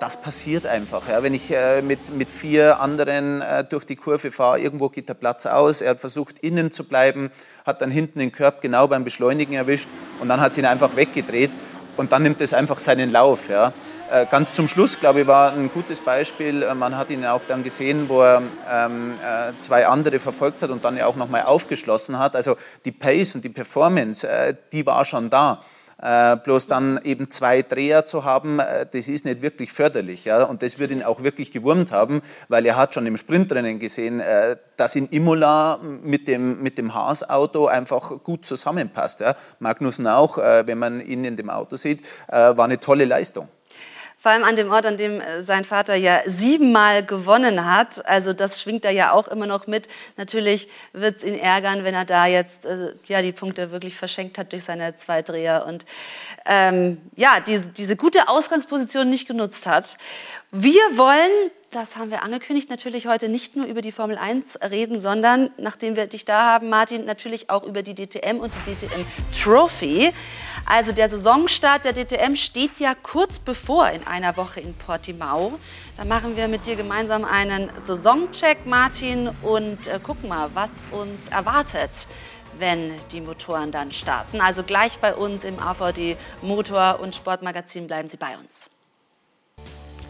Das passiert einfach. Ja. Wenn ich äh, mit, mit vier anderen äh, durch die Kurve fahre, irgendwo geht der Platz aus. Er hat versucht, innen zu bleiben, hat dann hinten den Körb genau beim Beschleunigen erwischt und dann hat sie ihn einfach weggedreht und dann nimmt es einfach seinen Lauf. Ja. Äh, ganz zum Schluss, glaube ich, war ein gutes Beispiel. Äh, man hat ihn auch dann gesehen, wo er ähm, äh, zwei andere verfolgt hat und dann ja auch nochmal aufgeschlossen hat. Also die Pace und die Performance, äh, die war schon da. Äh, bloß dann eben zwei Dreher zu haben, äh, das ist nicht wirklich förderlich. Ja? Und das wird ihn auch wirklich gewurmt haben, weil er hat schon im Sprintrennen gesehen, äh, dass in Imola mit dem, mit dem Haas-Auto einfach gut zusammenpasst. Ja? Magnussen auch, äh, wenn man ihn in dem Auto sieht, äh, war eine tolle Leistung. Vor allem an dem Ort, an dem äh, sein Vater ja siebenmal gewonnen hat. Also das schwingt da ja auch immer noch mit. Natürlich wird es ihn ärgern, wenn er da jetzt äh, ja, die Punkte wirklich verschenkt hat durch seine zwei Dreher und ähm, ja, diese, diese gute Ausgangsposition nicht genutzt hat. Wir wollen das haben wir angekündigt, natürlich heute nicht nur über die Formel 1 reden, sondern, nachdem wir dich da haben, Martin, natürlich auch über die DTM und die DTM Trophy. Also der Saisonstart der DTM steht ja kurz bevor in einer Woche in Portimao. Da machen wir mit dir gemeinsam einen Saisoncheck, Martin, und äh, gucken mal, was uns erwartet wenn die Motoren dann starten. Also gleich bei uns im AVD Motor- und Sportmagazin bleiben Sie bei uns.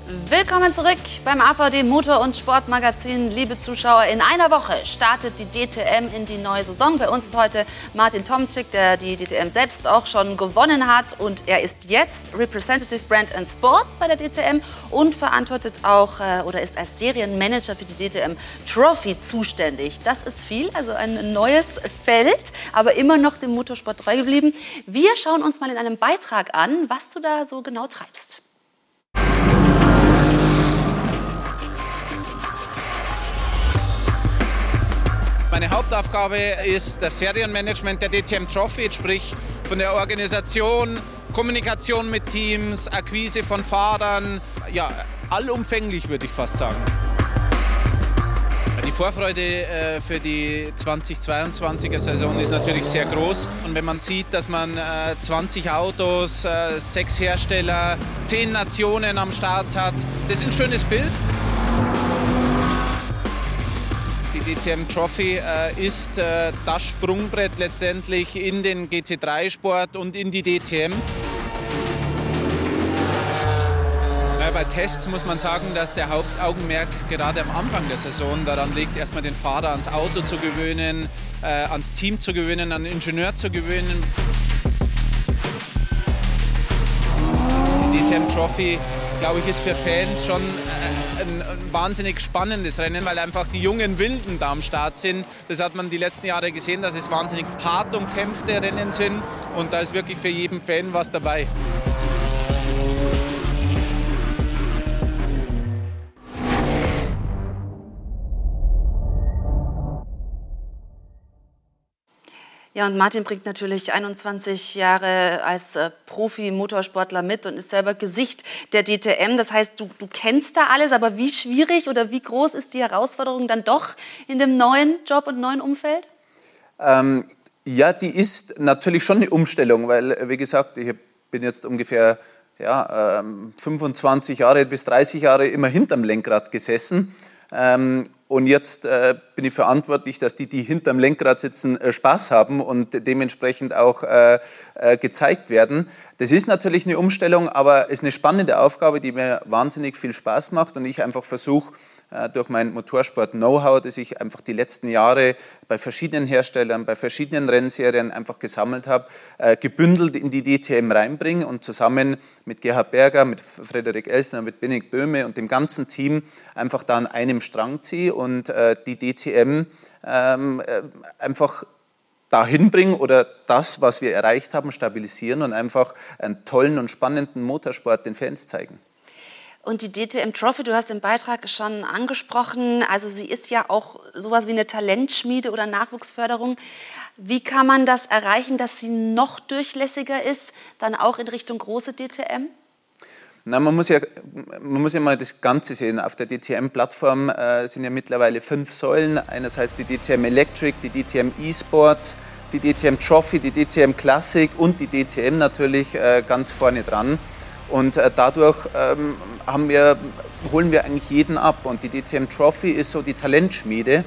Willkommen zurück beim AVD Motor- und Sportmagazin. Liebe Zuschauer, in einer Woche startet die DTM in die neue Saison. Bei uns ist heute Martin Tomczyk, der die DTM selbst auch schon gewonnen hat. Und er ist jetzt Representative Brand and Sports bei der DTM und verantwortet auch äh, oder ist als Serienmanager für die DTM Trophy zuständig. Das ist viel, also ein neues Feld, aber immer noch dem Motorsport treu geblieben. Wir schauen uns mal in einem Beitrag an, was du da so genau treibst. Meine Hauptaufgabe ist das Serienmanagement der DTM Trophy, sprich von der Organisation, Kommunikation mit Teams, Akquise von Fahrern, ja, allumfänglich würde ich fast sagen. Die Vorfreude äh, für die 2022er Saison ist natürlich sehr groß. Und wenn man sieht, dass man 20 äh, Autos, äh, sechs Hersteller, zehn Nationen am Start hat, das ist ein schönes Bild. Die DTM Trophy ist das Sprungbrett letztendlich in den GT3-Sport und in die DTM. bei Tests muss man sagen, dass der Hauptaugenmerk gerade am Anfang der Saison daran liegt, erstmal den Fahrer ans Auto zu gewöhnen, äh, ans Team zu gewöhnen, an den Ingenieur zu gewöhnen. Die DTM Trophy, glaube ich, ist für Fans schon äh, ein, ein, wahnsinnig spannendes Rennen, weil einfach die jungen Wilden da am Start sind. Das hat man die letzten Jahre gesehen, dass es wahnsinnig hart umkämpfte Rennen sind und da ist wirklich für jeden Fan was dabei. Ja, und Martin bringt natürlich 21 Jahre als äh, Profi-Motorsportler mit und ist selber Gesicht der DTM. Das heißt, du, du kennst da alles, aber wie schwierig oder wie groß ist die Herausforderung dann doch in dem neuen Job und neuen Umfeld? Ähm, ja, die ist natürlich schon eine Umstellung, weil, wie gesagt, ich bin jetzt ungefähr ja, ähm, 25 Jahre bis 30 Jahre immer hinterm Lenkrad gesessen. Ähm, und jetzt äh, bin ich verantwortlich, dass die, die hinterm Lenkrad sitzen, äh, Spaß haben und dementsprechend auch äh, äh, gezeigt werden. Das ist natürlich eine Umstellung, aber es ist eine spannende Aufgabe, die mir wahnsinnig viel Spaß macht und ich einfach versuche, durch mein Motorsport-Know-how, das ich einfach die letzten Jahre bei verschiedenen Herstellern, bei verschiedenen Rennserien einfach gesammelt habe, äh, gebündelt in die DTM reinbringen und zusammen mit Gerhard Berger, mit Frederik Elsner, mit Bennig Böhme und dem ganzen Team einfach da an einem Strang ziehe und äh, die DTM ähm, einfach dahin bringen oder das, was wir erreicht haben, stabilisieren und einfach einen tollen und spannenden Motorsport den Fans zeigen. Und die DTM Trophy, du hast den Beitrag schon angesprochen, also sie ist ja auch sowas wie eine Talentschmiede oder Nachwuchsförderung. Wie kann man das erreichen, dass sie noch durchlässiger ist, dann auch in Richtung große DTM? Na, man, muss ja, man muss ja mal das Ganze sehen. Auf der DTM-Plattform äh, sind ja mittlerweile fünf Säulen. Einerseits die DTM Electric, die DTM eSports, die DTM Trophy, die DTM Classic und die DTM natürlich äh, ganz vorne dran. Und äh, dadurch ähm, haben wir, holen wir eigentlich jeden ab. Und die DTM Trophy ist so die Talentschmiede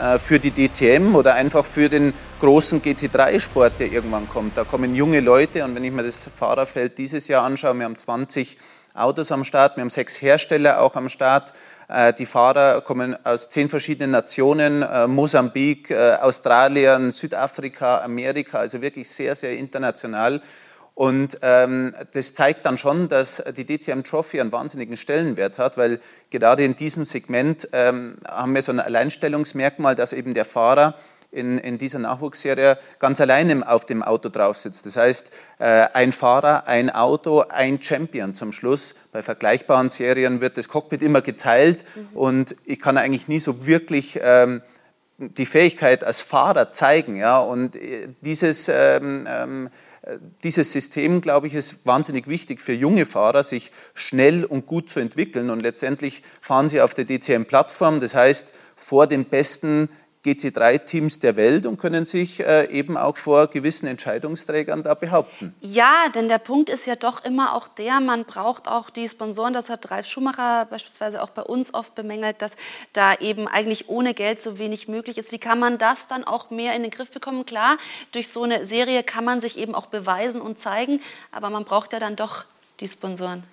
äh, für die DTM oder einfach für den großen GT3-Sport, der irgendwann kommt. Da kommen junge Leute und wenn ich mir das Fahrerfeld dieses Jahr anschaue, wir haben 20 Autos am Start, wir haben sechs Hersteller auch am Start. Äh, die Fahrer kommen aus zehn verschiedenen Nationen, Mosambik, Australien, Südafrika, Amerika, also wirklich sehr, sehr international. Und ähm, das zeigt dann schon, dass die DTM Trophy einen wahnsinnigen Stellenwert hat, weil gerade in diesem Segment ähm, haben wir so ein Alleinstellungsmerkmal, dass eben der Fahrer in, in dieser Nachwuchsserie ganz alleine auf dem Auto drauf sitzt. Das heißt, äh, ein Fahrer, ein Auto, ein Champion zum Schluss. Bei vergleichbaren Serien wird das Cockpit immer geteilt mhm. und ich kann eigentlich nie so wirklich ähm, die Fähigkeit als Fahrer zeigen. Ja? Und äh, dieses ähm, ähm, dieses System, glaube ich, ist wahnsinnig wichtig für junge Fahrer, sich schnell und gut zu entwickeln. Und letztendlich fahren sie auf der DTM-Plattform, das heißt vor den besten GC3-Teams der Welt und können sich äh, eben auch vor gewissen Entscheidungsträgern da behaupten. Ja, denn der Punkt ist ja doch immer auch der, man braucht auch die Sponsoren. Das hat Ralf Schumacher beispielsweise auch bei uns oft bemängelt, dass da eben eigentlich ohne Geld so wenig möglich ist. Wie kann man das dann auch mehr in den Griff bekommen? Klar, durch so eine Serie kann man sich eben auch beweisen und zeigen, aber man braucht ja dann doch die Sponsoren.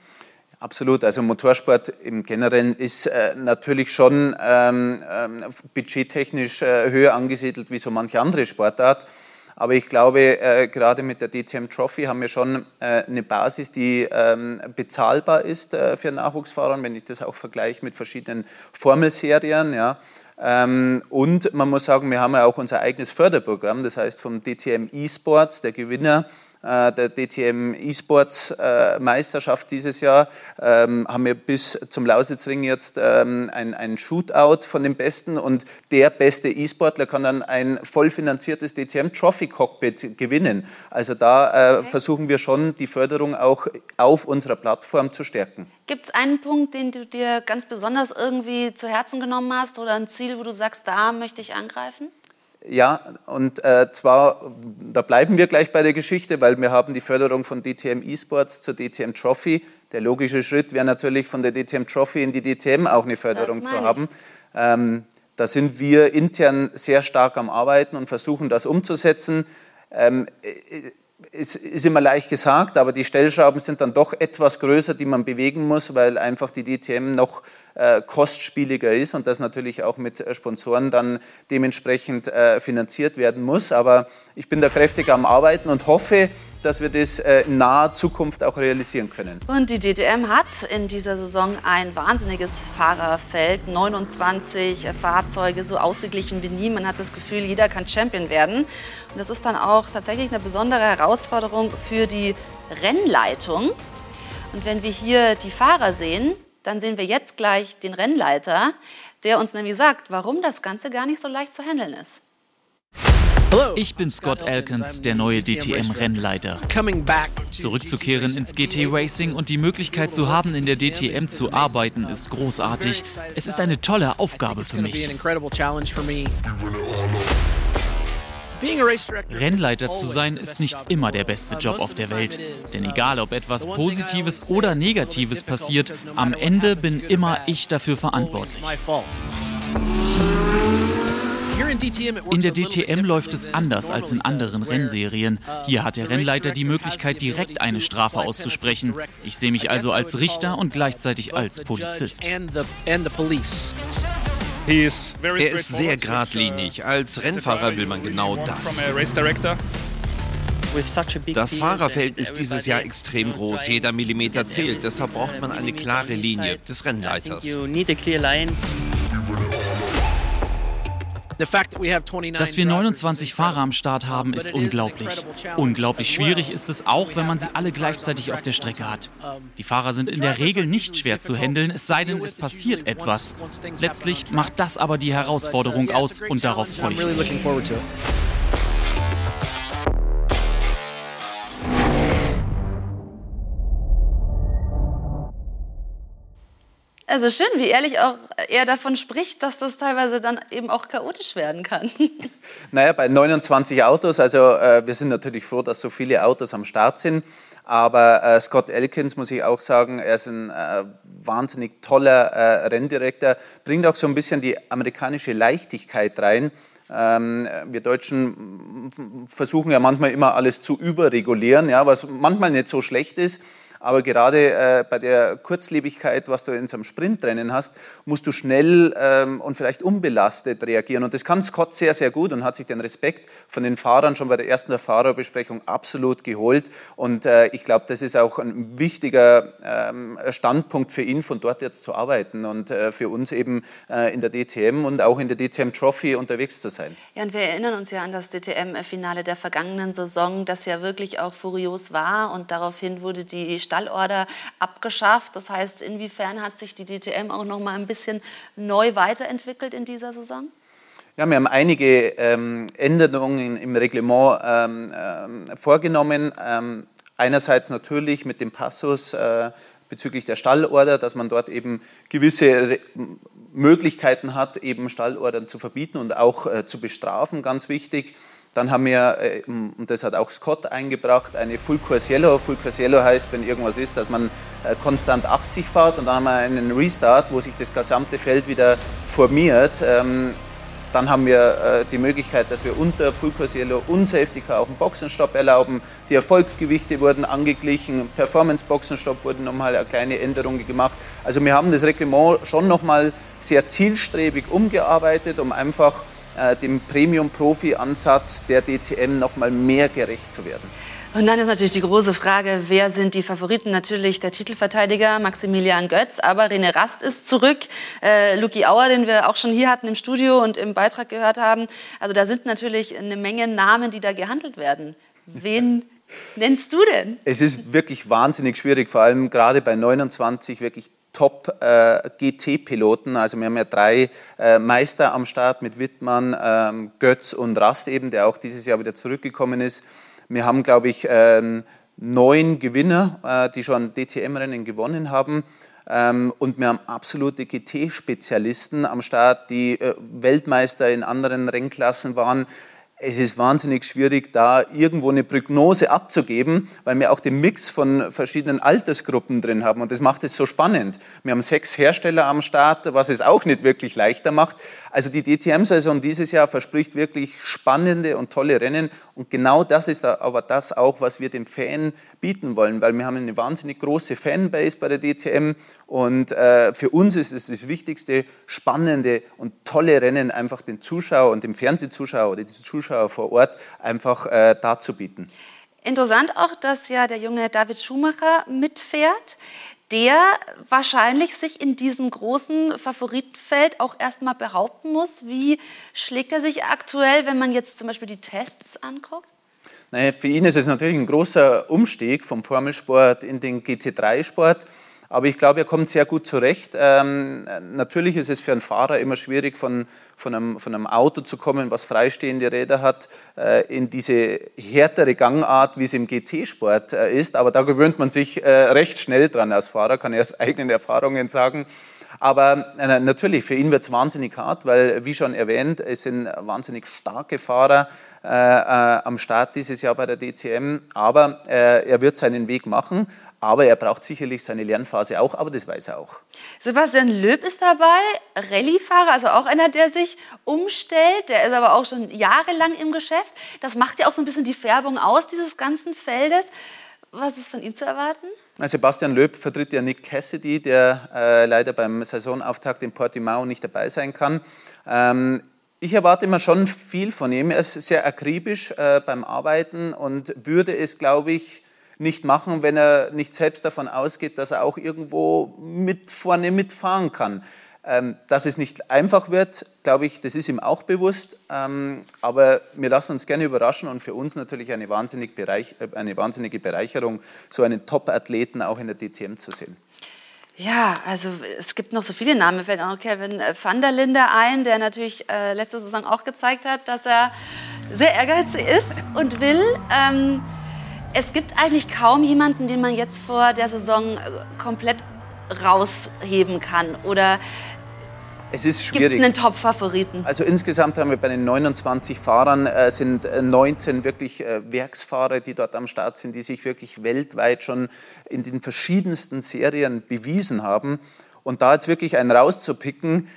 Absolut. Also Motorsport im Generellen ist äh, natürlich schon ähm, ähm, budgettechnisch äh, höher angesiedelt wie so manche andere Sportart. Aber ich glaube, äh, gerade mit der DTM Trophy haben wir schon äh, eine Basis, die ähm, bezahlbar ist äh, für Nachwuchsfahrer, wenn ich das auch vergleiche mit verschiedenen Formelserien. Ja. Ähm, und man muss sagen, wir haben ja auch unser eigenes Förderprogramm, das heißt vom DTM eSports, der Gewinner der DTM E-Sports äh, Meisterschaft dieses Jahr ähm, haben wir bis zum Lausitzring jetzt ähm, ein, ein Shootout von den Besten und der beste E-Sportler kann dann ein vollfinanziertes DTM Trophy Cockpit gewinnen. Also da äh, okay. versuchen wir schon die Förderung auch auf unserer Plattform zu stärken. Gibt es einen Punkt, den du dir ganz besonders irgendwie zu Herzen genommen hast oder ein Ziel, wo du sagst, da möchte ich angreifen? Ja, und äh, zwar, da bleiben wir gleich bei der Geschichte, weil wir haben die Förderung von DTM Esports zur DTM Trophy. Der logische Schritt wäre natürlich von der DTM Trophy in die DTM auch eine Förderung zu haben. Ähm, da sind wir intern sehr stark am Arbeiten und versuchen das umzusetzen. Ähm, ist, ist immer leicht gesagt, aber die Stellschrauben sind dann doch etwas größer, die man bewegen muss, weil einfach die DTM noch äh, kostspieliger ist und das natürlich auch mit äh, Sponsoren dann dementsprechend äh, finanziert werden muss. Aber ich bin da kräftig am Arbeiten und hoffe, dass wir das äh, in naher Zukunft auch realisieren können. Und die DTM hat in dieser Saison ein wahnsinniges Fahrerfeld, 29 Fahrzeuge, so ausgeglichen wie nie. Man hat das Gefühl, jeder kann Champion werden. Und das ist dann auch tatsächlich eine besondere Herausforderung für die Rennleitung. Und wenn wir hier die Fahrer sehen, dann sehen wir jetzt gleich den Rennleiter, der uns nämlich sagt, warum das Ganze gar nicht so leicht zu handeln ist. Ich bin Scott Elkins, der neue DTM-Rennleiter. Zurückzukehren ins GT Racing und die Möglichkeit zu haben, in der DTM zu arbeiten, ist großartig. Es ist eine tolle Aufgabe für mich. Rennleiter zu sein ist nicht immer der beste Job auf der Welt. Denn egal, ob etwas Positives oder Negatives passiert, am Ende bin immer ich dafür verantwortlich. In der DTM läuft es anders als in anderen Rennserien. Hier hat der Rennleiter die Möglichkeit, direkt eine Strafe auszusprechen. Ich sehe mich also als Richter und gleichzeitig als Polizist. Er ist sehr geradlinig. Als Rennfahrer will man genau das. Das Fahrerfeld ist dieses Jahr extrem groß. Jeder Millimeter zählt. Deshalb braucht man eine klare Linie des Rennleiters. Dass wir 29 Fahrer am Start haben, ist unglaublich. Unglaublich schwierig ist es auch, wenn man sie alle gleichzeitig auf der Strecke hat. Die Fahrer sind in der Regel nicht schwer zu handeln, es sei denn, es passiert etwas. Letztlich macht das aber die Herausforderung aus und darauf freue ich mich. Also schön, wie ehrlich auch er davon spricht, dass das teilweise dann eben auch chaotisch werden kann. *laughs* Naja, bei 29 Autos, also äh, wir sind natürlich froh, dass so viele Autos am Start sind. Aber äh, Scott Elkins, muss ich auch sagen, er ist ein äh, wahnsinnig toller äh, Renndirektor, bringt auch so ein bisschen die amerikanische Leichtigkeit rein. Ähm, wir Deutschen versuchen ja manchmal immer alles zu überregulieren, ja, was manchmal nicht so schlecht ist. Aber gerade äh, bei der Kurzlebigkeit, was du in so einem Sprintrennen hast, musst du schnell ähm, und vielleicht unbelastet reagieren. Und das kann Scott sehr, sehr gut und hat sich den Respekt von den Fahrern schon bei der ersten Fahrerbesprechung absolut geholt. Und äh, ich glaube, das ist auch ein wichtiger ähm, Standpunkt für ihn, von dort jetzt zu arbeiten und äh, für uns eben äh, in der DTM und auch in der DTM Trophy unterwegs zu sein. Ja, und wir erinnern uns ja an das DTM-Finale der vergangenen Saison, das ja wirklich auch furios war und daraufhin wurde die Stallorder abgeschafft. Das heißt, inwiefern hat sich die DTM auch noch mal ein bisschen neu weiterentwickelt in dieser Saison? Ja, wir haben einige ähm, Änderungen im Reglement ähm, äh, vorgenommen. Ähm, einerseits natürlich mit dem Passus äh, bezüglich der Stallorder, dass man dort eben gewisse Re Möglichkeiten hat, eben Stallordern zu verbieten und auch äh, zu bestrafen, ganz wichtig. Dann haben wir, äh, und das hat auch Scott eingebracht, eine Full Course Yellow. Full Course Yellow heißt, wenn irgendwas ist, dass man äh, konstant 80 fährt und dann haben wir einen Restart, wo sich das gesamte Feld wieder formiert. Ähm, dann haben wir äh, die Möglichkeit, dass wir unter Full Course Yellow und Safety Car auch einen Boxenstopp erlauben. Die Erfolgsgewichte wurden angeglichen, Performance Boxenstopp wurden nochmal eine kleine Änderung gemacht. Also wir haben das Reglement schon nochmal sehr zielstrebig umgearbeitet, um einfach äh, dem Premium-Profi-Ansatz der DTM noch mal mehr gerecht zu werden. Und dann ist natürlich die große Frage, wer sind die Favoriten? Natürlich der Titelverteidiger Maximilian Götz, aber René Rast ist zurück. Äh, Luki Auer, den wir auch schon hier hatten im Studio und im Beitrag gehört haben. Also da sind natürlich eine Menge Namen, die da gehandelt werden. Wen *laughs* nennst du denn? Es ist wirklich wahnsinnig schwierig, vor allem gerade bei 29 wirklich Top-GT-Piloten. Äh, also wir haben ja drei äh, Meister am Start mit Wittmann, ähm, Götz und Rast eben, der auch dieses Jahr wieder zurückgekommen ist. Wir haben, glaube ich, äh, neun Gewinner, äh, die schon DTM-Rennen gewonnen haben. Ähm, und wir haben absolute GT-Spezialisten am Start, die äh, Weltmeister in anderen Rennklassen waren es ist wahnsinnig schwierig, da irgendwo eine Prognose abzugeben, weil wir auch den Mix von verschiedenen Altersgruppen drin haben. Und das macht es so spannend. Wir haben sechs Hersteller am Start, was es auch nicht wirklich leichter macht. Also die DTM-Saison dieses Jahr verspricht wirklich spannende und tolle Rennen. Und genau das ist aber das auch, was wir dem Fan bieten wollen, weil wir haben eine wahnsinnig große Fanbase bei der DTM. Und äh, für uns ist es das Wichtigste, spannende und tolle Rennen einfach den Zuschauer und dem Fernsehzuschauer oder die Zuschauer Zuschauer vor Ort einfach äh, darzubieten. Interessant auch, dass ja der junge David Schumacher mitfährt, der wahrscheinlich sich in diesem großen Favoritenfeld auch erstmal behaupten muss. Wie schlägt er sich aktuell, wenn man jetzt zum Beispiel die Tests anguckt? Naja, für ihn ist es natürlich ein großer Umstieg vom Formelsport in den GT3-Sport. Aber ich glaube, er kommt sehr gut zurecht. Ähm, natürlich ist es für einen Fahrer immer schwierig, von, von, einem, von einem Auto zu kommen, was freistehende Räder hat, äh, in diese härtere Gangart, wie es im GT-Sport äh, ist. Aber da gewöhnt man sich äh, recht schnell dran als Fahrer, kann ich aus eigenen Erfahrungen sagen. Aber äh, natürlich, für ihn wird es wahnsinnig hart, weil, wie schon erwähnt, es sind wahnsinnig starke Fahrer äh, äh, am Start dieses Jahr bei der DCM. Aber er wird seinen Weg machen. Aber er braucht sicherlich seine Lernphase auch, aber das weiß er auch. Sebastian Löb ist dabei, Rallyefahrer, also auch einer, der sich umstellt. Der ist aber auch schon jahrelang im Geschäft. Das macht ja auch so ein bisschen die Färbung aus dieses ganzen Feldes. Was ist von ihm zu erwarten? Sebastian Löb vertritt ja Nick Cassidy, der äh, leider beim Saisonauftakt in Portimao nicht dabei sein kann. Ähm, ich erwarte immer schon viel von ihm. Er ist sehr akribisch äh, beim Arbeiten und würde es, glaube ich, nicht machen, wenn er nicht selbst davon ausgeht, dass er auch irgendwo mit vorne mitfahren kann. Ähm, dass es nicht einfach wird, glaube ich, das ist ihm auch bewusst. Ähm, aber wir lassen uns gerne überraschen und für uns natürlich eine, wahnsinnig Bereich, äh, eine wahnsinnige Bereicherung, so einen Top-Athleten auch in der DTM zu sehen. Ja, also es gibt noch so viele Namen. Fällt auch Kevin van der Linde ein, der natürlich äh, letzte Saison auch gezeigt hat, dass er sehr ehrgeizig ist und will. Ähm, es gibt eigentlich kaum jemanden, den man jetzt vor der Saison äh, komplett rausheben kann. Oder es ist schwierig. Gibt es einen Top-Favoriten? Also insgesamt haben wir bei den 29 Fahrern äh, sind 19 äh, wirklich äh, Werksfahrer, die dort am Start sind, die sich wirklich weltweit schon in den verschiedensten Serien bewiesen haben. Und da jetzt wirklich einen rauszupicken,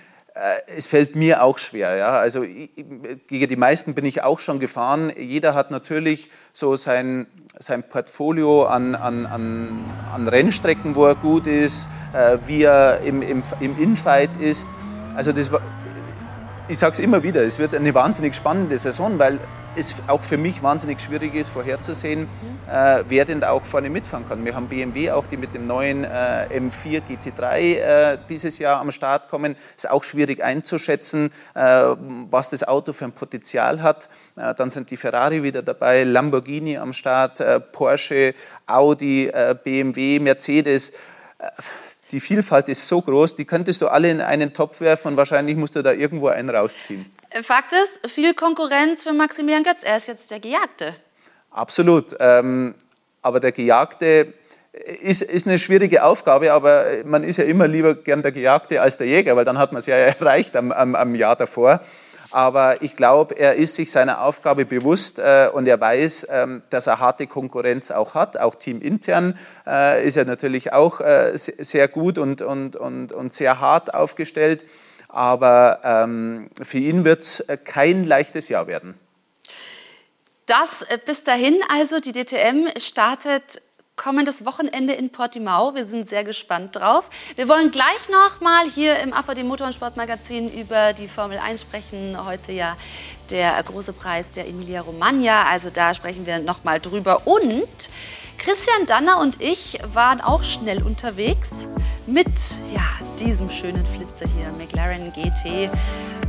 es fällt mir auch schwer. Ja? Also gegen die meisten bin ich auch schon gefahren. Jeder hat natürlich so sein, sein Portfolio an, an, an, an Rennstrecken, wo er gut ist, äh, wie er im, im, im Infight ist. Also das, ich sage es immer wieder, es wird eine wahnsinnig spannende Saison, weil es auch für mich wahnsinnig schwierig ist, vorherzusehen, äh, wer denn da auch vorne mitfahren kann. Wir haben BMW auch, die mit dem neuen äh, M4 GT3 äh, dieses Jahr am Start kommen. Ist auch schwierig einzuschätzen, äh, was das Auto für ein Potenzial hat. Äh, dann sind die Ferrari wieder dabei, Lamborghini am Start, äh, Porsche, Audi, BMW, Mercedes die Vielfalt ist so groß, die könntest du alle in einen Topf werfen und wahrscheinlich musst du da irgendwo einen rausziehen. Fakt ist, viel Konkurrenz für Maximilian Götz. Er ist jetzt der Gejagte. Absolut. Ähm, aber der Gejagte ist, ist eine schwierige Aufgabe, aber man ist ja immer lieber gern der Gejagte als der Jäger, weil dann hat man es ja *laughs* erreicht am, am, am Jahr davor. Aber ich glaube, er ist sich seiner Aufgabe bewusst äh, und er weiß, ähm, dass er harte Konkurrenz auch hat. Auch teamintern äh, ist er natürlich auch äh, sehr gut und, und, und, und sehr hart aufgestellt. Aber ähm, für ihn wird es kein leichtes Jahr werden. Das äh, bis dahin also, die DTM startet kommendes Wochenende in Portimao. Wir sind sehr gespannt drauf. Wir wollen gleich noch mal hier im AVD Motor- und Sportmagazin über die Formel 1 sprechen. Heute ja der große Preis der Emilia Romagna. Also da sprechen wir noch mal drüber. Und Christian Danner und ich waren auch schnell unterwegs mit ja, diesem schönen Flitzer hier, McLaren GT,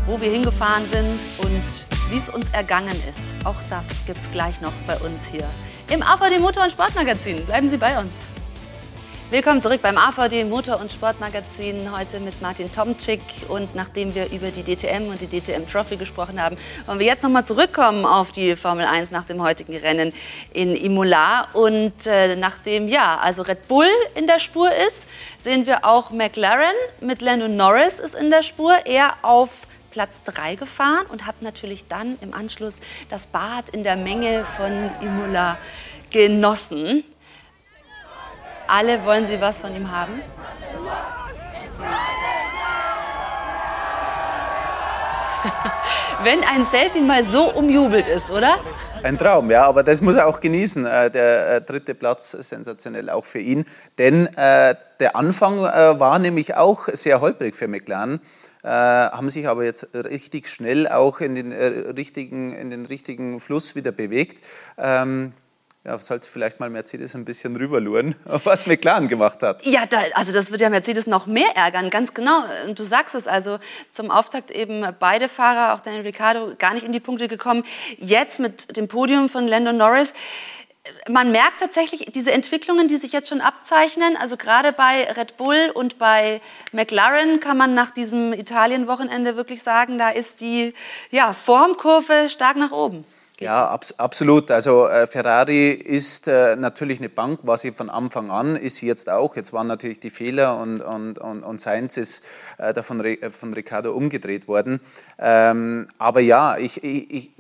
wo wir hingefahren sind und wie es uns ergangen ist. Auch das gibt es gleich noch bei uns hier im AVD Motor- und Sportmagazin. Bleiben Sie bei uns. Willkommen zurück beim AVD Motor- und Sportmagazin. Heute mit Martin Tomczyk. Und nachdem wir über die DTM und die DTM Trophy gesprochen haben, wollen wir jetzt noch mal zurückkommen auf die Formel 1 nach dem heutigen Rennen in Imola. Und äh, nachdem ja, also Red Bull in der Spur ist, sehen wir auch McLaren mit Lando Norris ist in der Spur. Er auf Platz 3 gefahren und hat natürlich dann im Anschluss das Bad in der Menge von Imola genossen. Alle wollen Sie was von ihm haben? *laughs* Wenn ein Selfie mal so umjubelt ist, oder? Ein Traum, ja, aber das muss er auch genießen. Äh, der äh, dritte Platz sensationell auch für ihn. Denn äh, der Anfang äh, war nämlich auch sehr holprig für McLaren, haben sich aber jetzt richtig schnell auch in den, äh, richtigen, in den richtigen Fluss wieder bewegt. Ähm, ja, sollte vielleicht mal Mercedes ein bisschen rüberluren, *laughs* was McLaren gemacht hat. Ja, da, also das wird ja Mercedes noch mehr ärgern, ganz genau. Und du sagst es, also zum Auftakt eben beide Fahrer, auch Daniel Ricciardo, gar nicht in die Punkte gekommen. Jetzt mit dem Podium von Lando Norris. Man merkt tatsächlich diese Entwicklungen, die sich jetzt schon abzeichnen. Also gerade bei Red Bull und bei McLaren kann man nach diesem Italien-Wochenende wirklich sagen, da ist die ja, Formkurve stark nach oben. Ja, abs absolut. Also äh, Ferrari ist äh, natürlich eine Bank, war sie von Anfang an, ist sie jetzt auch. Jetzt waren natürlich die Fehler und, und, und, und Sainz ist äh, da von, Re von Ricciardo umgedreht worden. Ähm, aber ja, ich, ich, ich,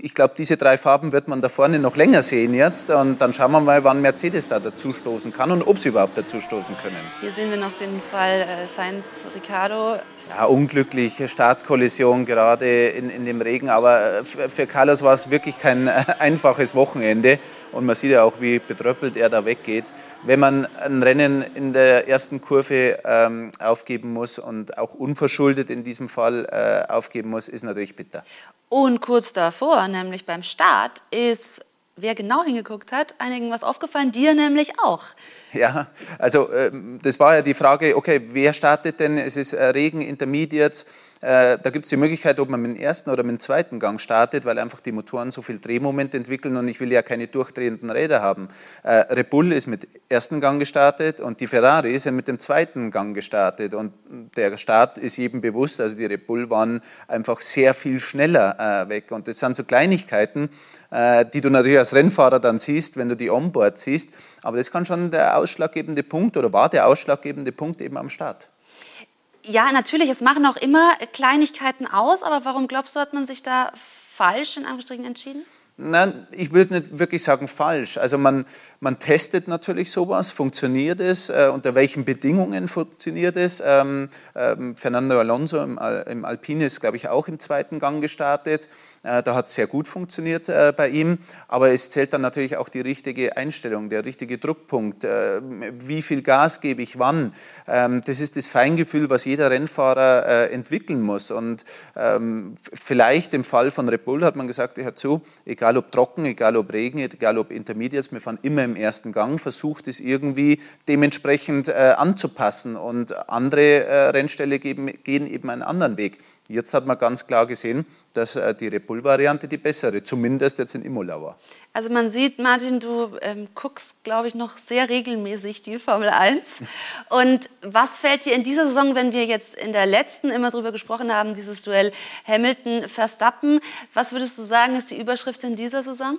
ich glaube, diese drei Farben wird man da vorne noch länger sehen jetzt. Und dann schauen wir mal, wann Mercedes da dazustoßen kann und ob sie überhaupt dazustoßen können. Hier sehen wir noch den Fall äh, Sainz-Ricciardo ja, unglückliche Startkollision gerade in, in dem Regen. Aber äh, für Carlos war es wirklich kein äh, einfaches Wochenende. Und man sieht ja auch, wie betröppelt er da weggeht. Wenn man ein Rennen in der ersten Kurve ähm, aufgeben muss und auch unverschuldet in diesem Fall äh, aufgeben muss, ist natürlich bitter. Und kurz davor, nämlich beim Start, ist wer genau hingeguckt hat, einigen was aufgefallen, dir nämlich auch. Ja, also ähm, das war ja die Frage, okay, wer startet denn? Es ist äh, Regen, Intermediates. Äh, da gibt es die Möglichkeit, ob man mit dem ersten oder mit dem zweiten Gang startet, weil einfach die Motoren so viel Drehmoment entwickeln und ich will ja keine durchdrehenden Räder haben. Äh, Red Bull ist mit ersten Gang gestartet und die Ferrari ist ja mit dem zweiten Gang gestartet und der Start ist jedem bewusst, also die Red Bull waren einfach sehr viel schneller weg und das sind so Kleinigkeiten, die du natürlich als Rennfahrer dann siehst, wenn du die Onboard siehst, aber das kann schon der ausschlaggebende Punkt oder war der ausschlaggebende Punkt eben am Start. Ja, natürlich, es machen auch immer Kleinigkeiten aus, aber warum glaubst du, hat man sich da falsch in Anführungsstrichen entschieden? Nein, ich würde nicht wirklich sagen falsch. Also man, man testet natürlich sowas, funktioniert es, äh, unter welchen Bedingungen funktioniert es. Ähm, ähm, Fernando Alonso im, im Alpine ist, glaube ich, auch im zweiten Gang gestartet. Äh, da hat es sehr gut funktioniert äh, bei ihm. Aber es zählt dann natürlich auch die richtige Einstellung, der richtige Druckpunkt. Äh, wie viel Gas gebe ich wann? Ähm, das ist das Feingefühl, was jeder Rennfahrer entwickeln muss. Und ähm, vielleicht im Fall von Red Bull hat man gesagt, hört zu, egal ob trocken, egal ob Regen, egal ob Intermediates, wir fahren immer im ersten Gang, versucht es irgendwie dementsprechend anzupassen und andere Rennställe gehen eben einen anderen Weg. Jetzt hat man ganz klar gesehen, dass äh, die Red Bull-Variante die bessere, zumindest jetzt in Imola war. Also man sieht, Martin, du ähm, guckst, glaube ich, noch sehr regelmäßig die Formel 1. *laughs* Und was fällt dir in dieser Saison, wenn wir jetzt in der letzten immer darüber gesprochen haben, dieses Duell Hamilton-Verstappen, was würdest du sagen, ist die Überschrift in dieser Saison?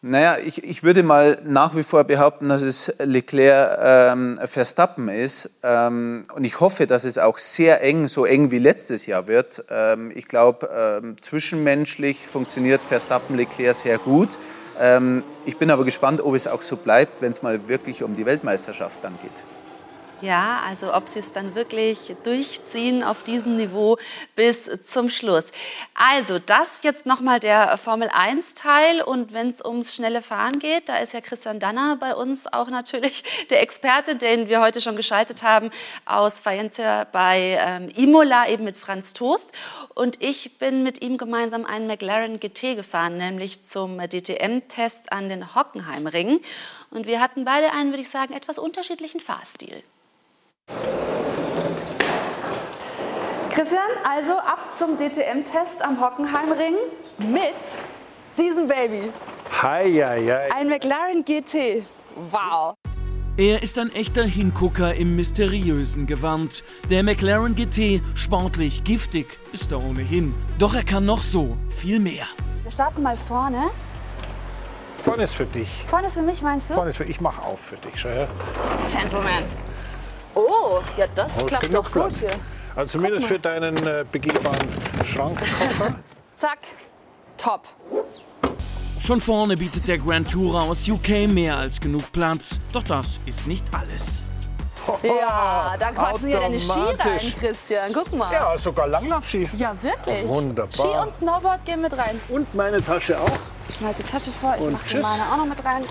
Naja, ich, ich würde mal nach wie vor behaupten, dass es Leclerc ähm, Verstappen ist. Ähm, und ich hoffe, dass es auch sehr eng, so eng wie letztes Jahr wird. Ähm, ich glaube, ähm, zwischenmenschlich funktioniert Verstappen Leclerc sehr gut. Ähm, ich bin aber gespannt, ob es auch so bleibt, wenn es mal wirklich um die Weltmeisterschaft dann geht. Ja, also ob sie es dann wirklich durchziehen auf diesem Niveau bis zum Schluss. Also das jetzt nochmal der Formel 1 Teil und wenn es ums schnelle Fahren geht, da ist ja Christian Danner bei uns auch natürlich *laughs* der Experte, den wir heute schon geschaltet haben aus Faenza bei ähm, Imola eben mit Franz Toast und ich bin mit ihm gemeinsam einen McLaren GT gefahren, nämlich zum DTM-Test an den Hockenheimring und wir hatten beide einen, würde ich sagen, etwas unterschiedlichen Fahrstil. Christian, also ab zum DTM-Test am Hockenheimring mit diesem Baby. Hi, hi, hi. Ein McLaren GT. Wow. Er ist ein echter Hingucker im mysteriösen Gewand. Der McLaren GT, sportlich, giftig, ist er ohnehin. Doch er kann noch so viel mehr. Wir starten mal vorne. Vorne ist für dich. Vorne ist für mich, meinst du? Vorne ist für ich mach auf für dich. Schau her. Gentleman. Oh, ja, das Oh, klappt doch gut Platz. hier. Also zumindest für deinen äh, begehbaren Schrankkoffer. *laughs* Zack. Top. Schon vorne bietet der Grand Tourer aus UK mehr als genug Platz. Doch das ist nicht alles. *laughs* Ja, da passen hier deine Ski rein, Christian. Guck mal. Ja, sogar Langlaufski. Ja, wirklich. Wunderbar. Ski und Snowboard gehen mit rein. Und meine Tasche auch. Ich schmeiß die Tasche vor, ich Und mach die tschüss. meine auch noch mit rein.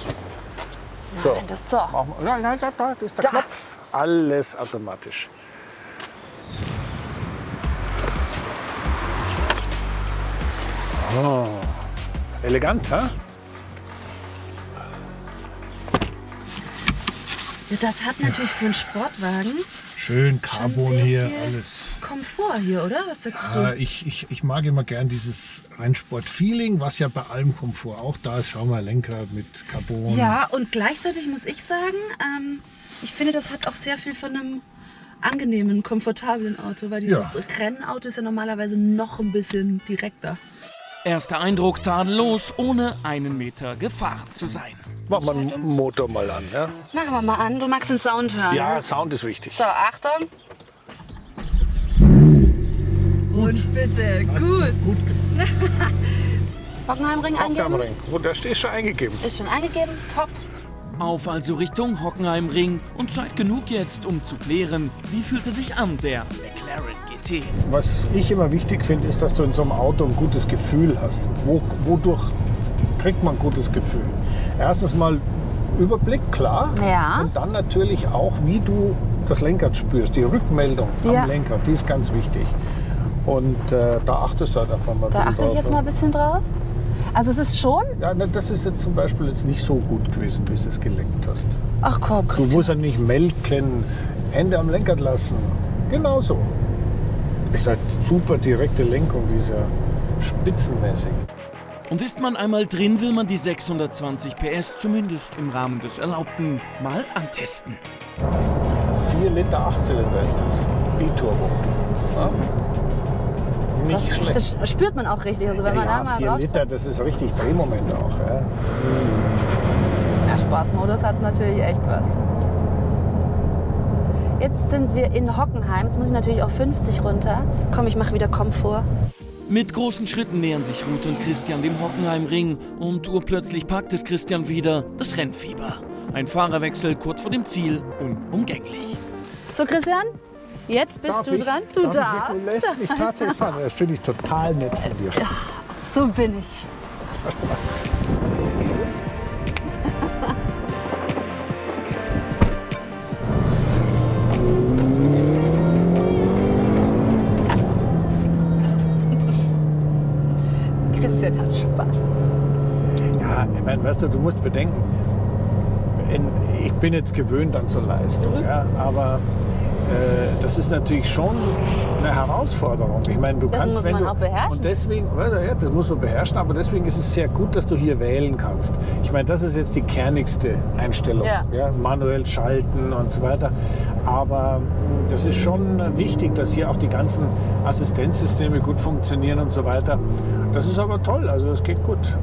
So. Nein, das so. Machen wir- Nein, nein, da, da, das ist der Da. Knopf. Alles automatisch. Oh. Elegant, hä? Ja, das hat natürlich für einen Sportwagen Schön Carbon sehr hier, viel alles. Komfort hier, oder? Was sagst Äh, du? ich, ich, ich mag immer gern dieses Rennsport-Feeling, was ja bei allem Komfort auch da ist. Schau mal, Lenkrad mit Carbon. Ja, und gleichzeitig muss ich sagen, ähm, ich finde, das hat auch sehr viel von einem angenehmen, komfortablen Auto, weil dieses Ja. Rennauto ist ja normalerweise noch ein bisschen direkter. Erster Eindruck tadellos, ohne einen Meter gefahren zu sein. Machen wir den Motor mal an, ja? Machen wir mal an, du magst den Sound hören. Ja, ne? Sound ist wichtig. So, Achtung. Und bitte, gut. Gut. *laughs* Hockenheimring eingeben. Hockenheimring. Oh, da steht schon eingegeben. Ist schon eingegeben, top. Auf also Richtung Hockenheimring und Zeit genug jetzt, um zu klären, wie fühlt er sich an, der McLaren GT. Was ich immer wichtig finde, ist, dass du in so einem Auto ein gutes Gefühl hast. Wo, wodurch kriegt man ein gutes Gefühl? Erstens mal Überblick, klar. Ja. Und dann natürlich auch, wie du das Lenkrad spürst. Die Rückmeldung Ja. am Lenkrad, die ist ganz wichtig. Und äh, da achtest du halt einfach mal Da bisschen achte ich drauf. jetzt mal ein bisschen drauf. Also es ist schon... Ja, na, das ist jetzt zum Beispiel jetzt nicht so gut gewesen, bis du es gelenkt hast. Ach komm, Du musst ja nicht melken, Hände am Lenkrad lassen. Genauso. Ist halt super direkte Lenkung, dieser spitzenmäßig. Und ist man einmal drin, will man die 620 PS zumindest im Rahmen des Erlaubten mal antesten. 4 Liter Achtzylinder ist das. Biturbo. Ja? Nicht Das, schlecht. das spürt man auch richtig. Also wenn man da ja, mal 4 drauf Liter, das ist richtig Drehmoment auch. Ja. Der Sportmodus hat natürlich echt was. Jetzt sind wir in Hockenheim. Jetzt muss ich natürlich auf 50 runter. Komm, ich mache wieder Komfort. Mit großen Schritten nähern sich Ruth und Christian dem Hockenheimring und urplötzlich packt es Christian wieder das Rennfieber. Ein Fahrerwechsel kurz vor dem Ziel, unumgänglich. So, Christian, jetzt bist Darf du ich? dran. Du Darf darfst. Ich, du lässt mich tatsächlich fahren. Das finde ich total nett von dir. So bin ich. Christian hat Spaß. Ja, ich meine, weißt du, du musst bedenken, in, ich bin jetzt gewöhnt an so Leistung, ja, aber das ist natürlich schon eine Herausforderung. Ich meine, du Das kannst, muss wenn man du, auch beherrschen. Und deswegen, ja, das muss man beherrschen, aber deswegen ist es sehr gut, dass du hier wählen kannst. Ich meine, das ist jetzt die kernigste Einstellung, Ja. manuell schalten und so weiter. Aber mh, das ist schon wichtig, dass hier auch die ganzen Assistenzsysteme gut funktionieren und so weiter. Das ist aber toll, also es geht gut.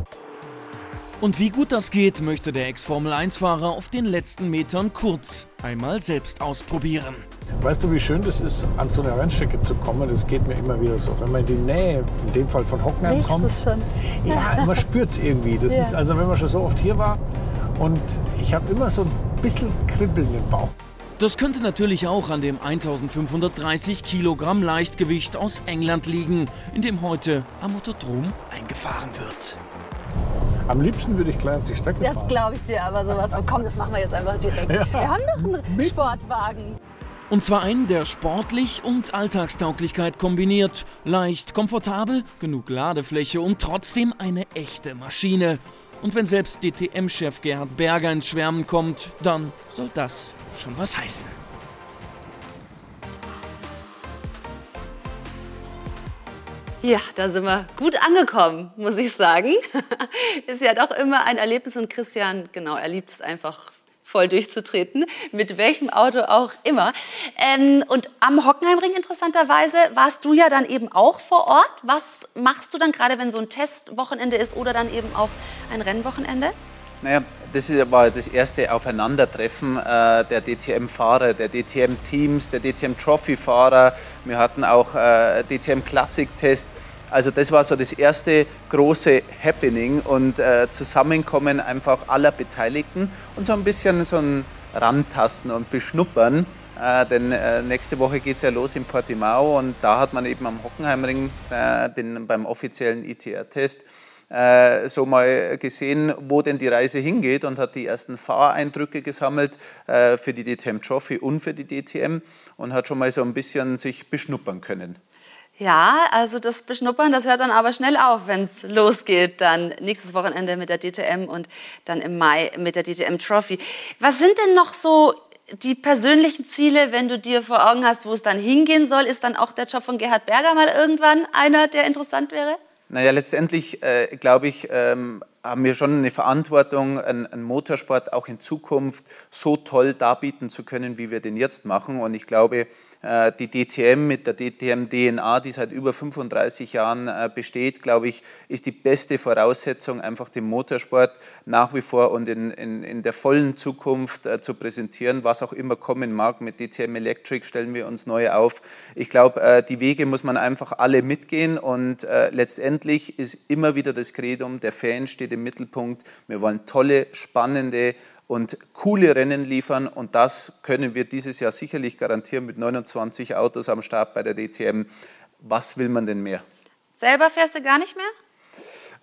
Und wie gut das geht, möchte der Ex-Formel-1-Fahrer auf den letzten Metern kurz einmal selbst ausprobieren. Weißt du, wie schön das ist, an so eine Rennstrecke zu kommen? Das geht mir immer wieder so. Wenn man in die Nähe, in dem Fall von Hockenheim Riechst kommt, es schon? ja, man spürt es irgendwie. Das Ja. ist, also wenn man schon so oft hier war und ich habe immer so ein bisschen Kribbeln im Bauch. Das könnte natürlich auch an dem 1530 Kilogramm Leichtgewicht aus England liegen, in dem heute am Motodrom eingefahren wird. Am liebsten würde ich gleich auf die Strecke Das fahren. glaube ich dir aber sowas. von. Komm, das machen wir jetzt einfach direkt. Ja. Wir haben noch einen Sportwagen. Und zwar einen, der sportlich und Alltagstauglichkeit kombiniert. Leicht, komfortabel, genug Ladefläche und trotzdem eine echte Maschine. Und wenn selbst DTM-Chef Gerhard Berger ins Schwärmen kommt, dann soll das schon was heißen. Ja, da sind wir gut angekommen, muss ich sagen. *laughs* Ist ja doch immer ein Erlebnis und Christian, genau, er liebt es einfach voll durchzutreten, mit welchem Auto auch immer. Ähm, und am Hockenheimring interessanterweise warst du ja dann eben auch vor Ort. Was machst du dann gerade, wenn so ein Testwochenende ist oder dann eben auch ein Rennwochenende? Naja, das war das erste Aufeinandertreffen äh, der DTM-Fahrer, der DTM-Teams, der DTM-Trophy-Fahrer. Wir hatten auch äh, DTM-Classic-Test. Also das war so das erste große Happening und äh, Zusammenkommen einfach aller Beteiligten und so ein bisschen so ein Rantasten und Beschnuppern. Äh, denn äh, nächste Woche geht es ja los in Portimao und da hat man eben am Hockenheimring äh, den, beim offiziellen ITR-Test äh, so mal gesehen, wo denn die Reise hingeht und hat die ersten Fahreindrücke gesammelt äh, für die DTM Trophy und für die DTM und hat schon mal so ein bisschen sich beschnuppern können. Ja, also das Beschnuppern, das hört dann aber schnell auf, wenn es losgeht. Dann nächstes Wochenende mit der DTM und dann im Mai mit der DTM Trophy. Was sind denn noch so die persönlichen Ziele, wenn du dir vor Augen hast, wo es dann hingehen soll? Ist dann auch der Job von Gerhard Berger mal irgendwann einer, der interessant wäre? Naja, letztendlich äh, glaube ich, ähm, haben wir schon eine Verantwortung, einen, Motorsport auch in Zukunft so toll darbieten zu können, wie wir den jetzt machen. Und ich glaube, äh, die DTM mit der DTM-DNA, die seit über 35 Jahren äh, besteht, glaube ich, ist die beste Voraussetzung, einfach den Motorsport nach wie vor und in, in, in der vollen Zukunft äh, zu präsentieren, was auch immer kommen mag. Mit DTM Electric stellen wir uns neu auf. Ich glaube, die Wege muss man einfach alle mitgehen und letztendlich ist immer wieder das Credo, der Fan steht im Mittelpunkt. Wir wollen tolle, spannende, und coole Rennen liefern. Und das können wir dieses Jahr sicherlich garantieren mit 29 Autos am Start bei der DTM. Was will man denn mehr? Selber fährst du gar nicht mehr?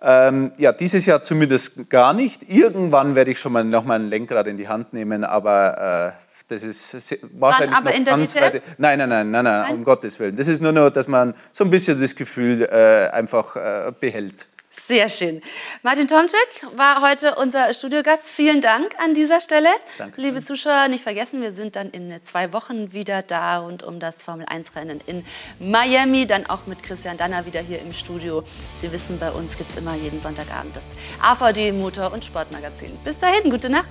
Ähm, ja, dieses Jahr zumindest gar nicht. Irgendwann werde ich schon mal noch mal ein Lenkrad in die Hand nehmen, aber äh, das ist wahrscheinlich Dann aber noch ganz weit. Nein, nein, nein, nein, nein, um Gottes Willen. Das ist nur noch, dass man so ein bisschen das Gefühl äh, einfach äh, behält. Sehr schön. Martin Tomczyk war heute unser Studiogast. Vielen Dank an dieser Stelle. Dankeschön. Liebe Zuschauer, nicht vergessen, wir sind dann in zwei Wochen wieder da rund um das Formel-1-Rennen in Miami. Dann auch mit Christian Danner wieder hier im Studio. Sie wissen, bei uns gibt es immer jeden Sonntagabend das AVD Motor- und Sportmagazin. Bis dahin, gute Nacht.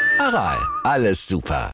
Aral, alles super.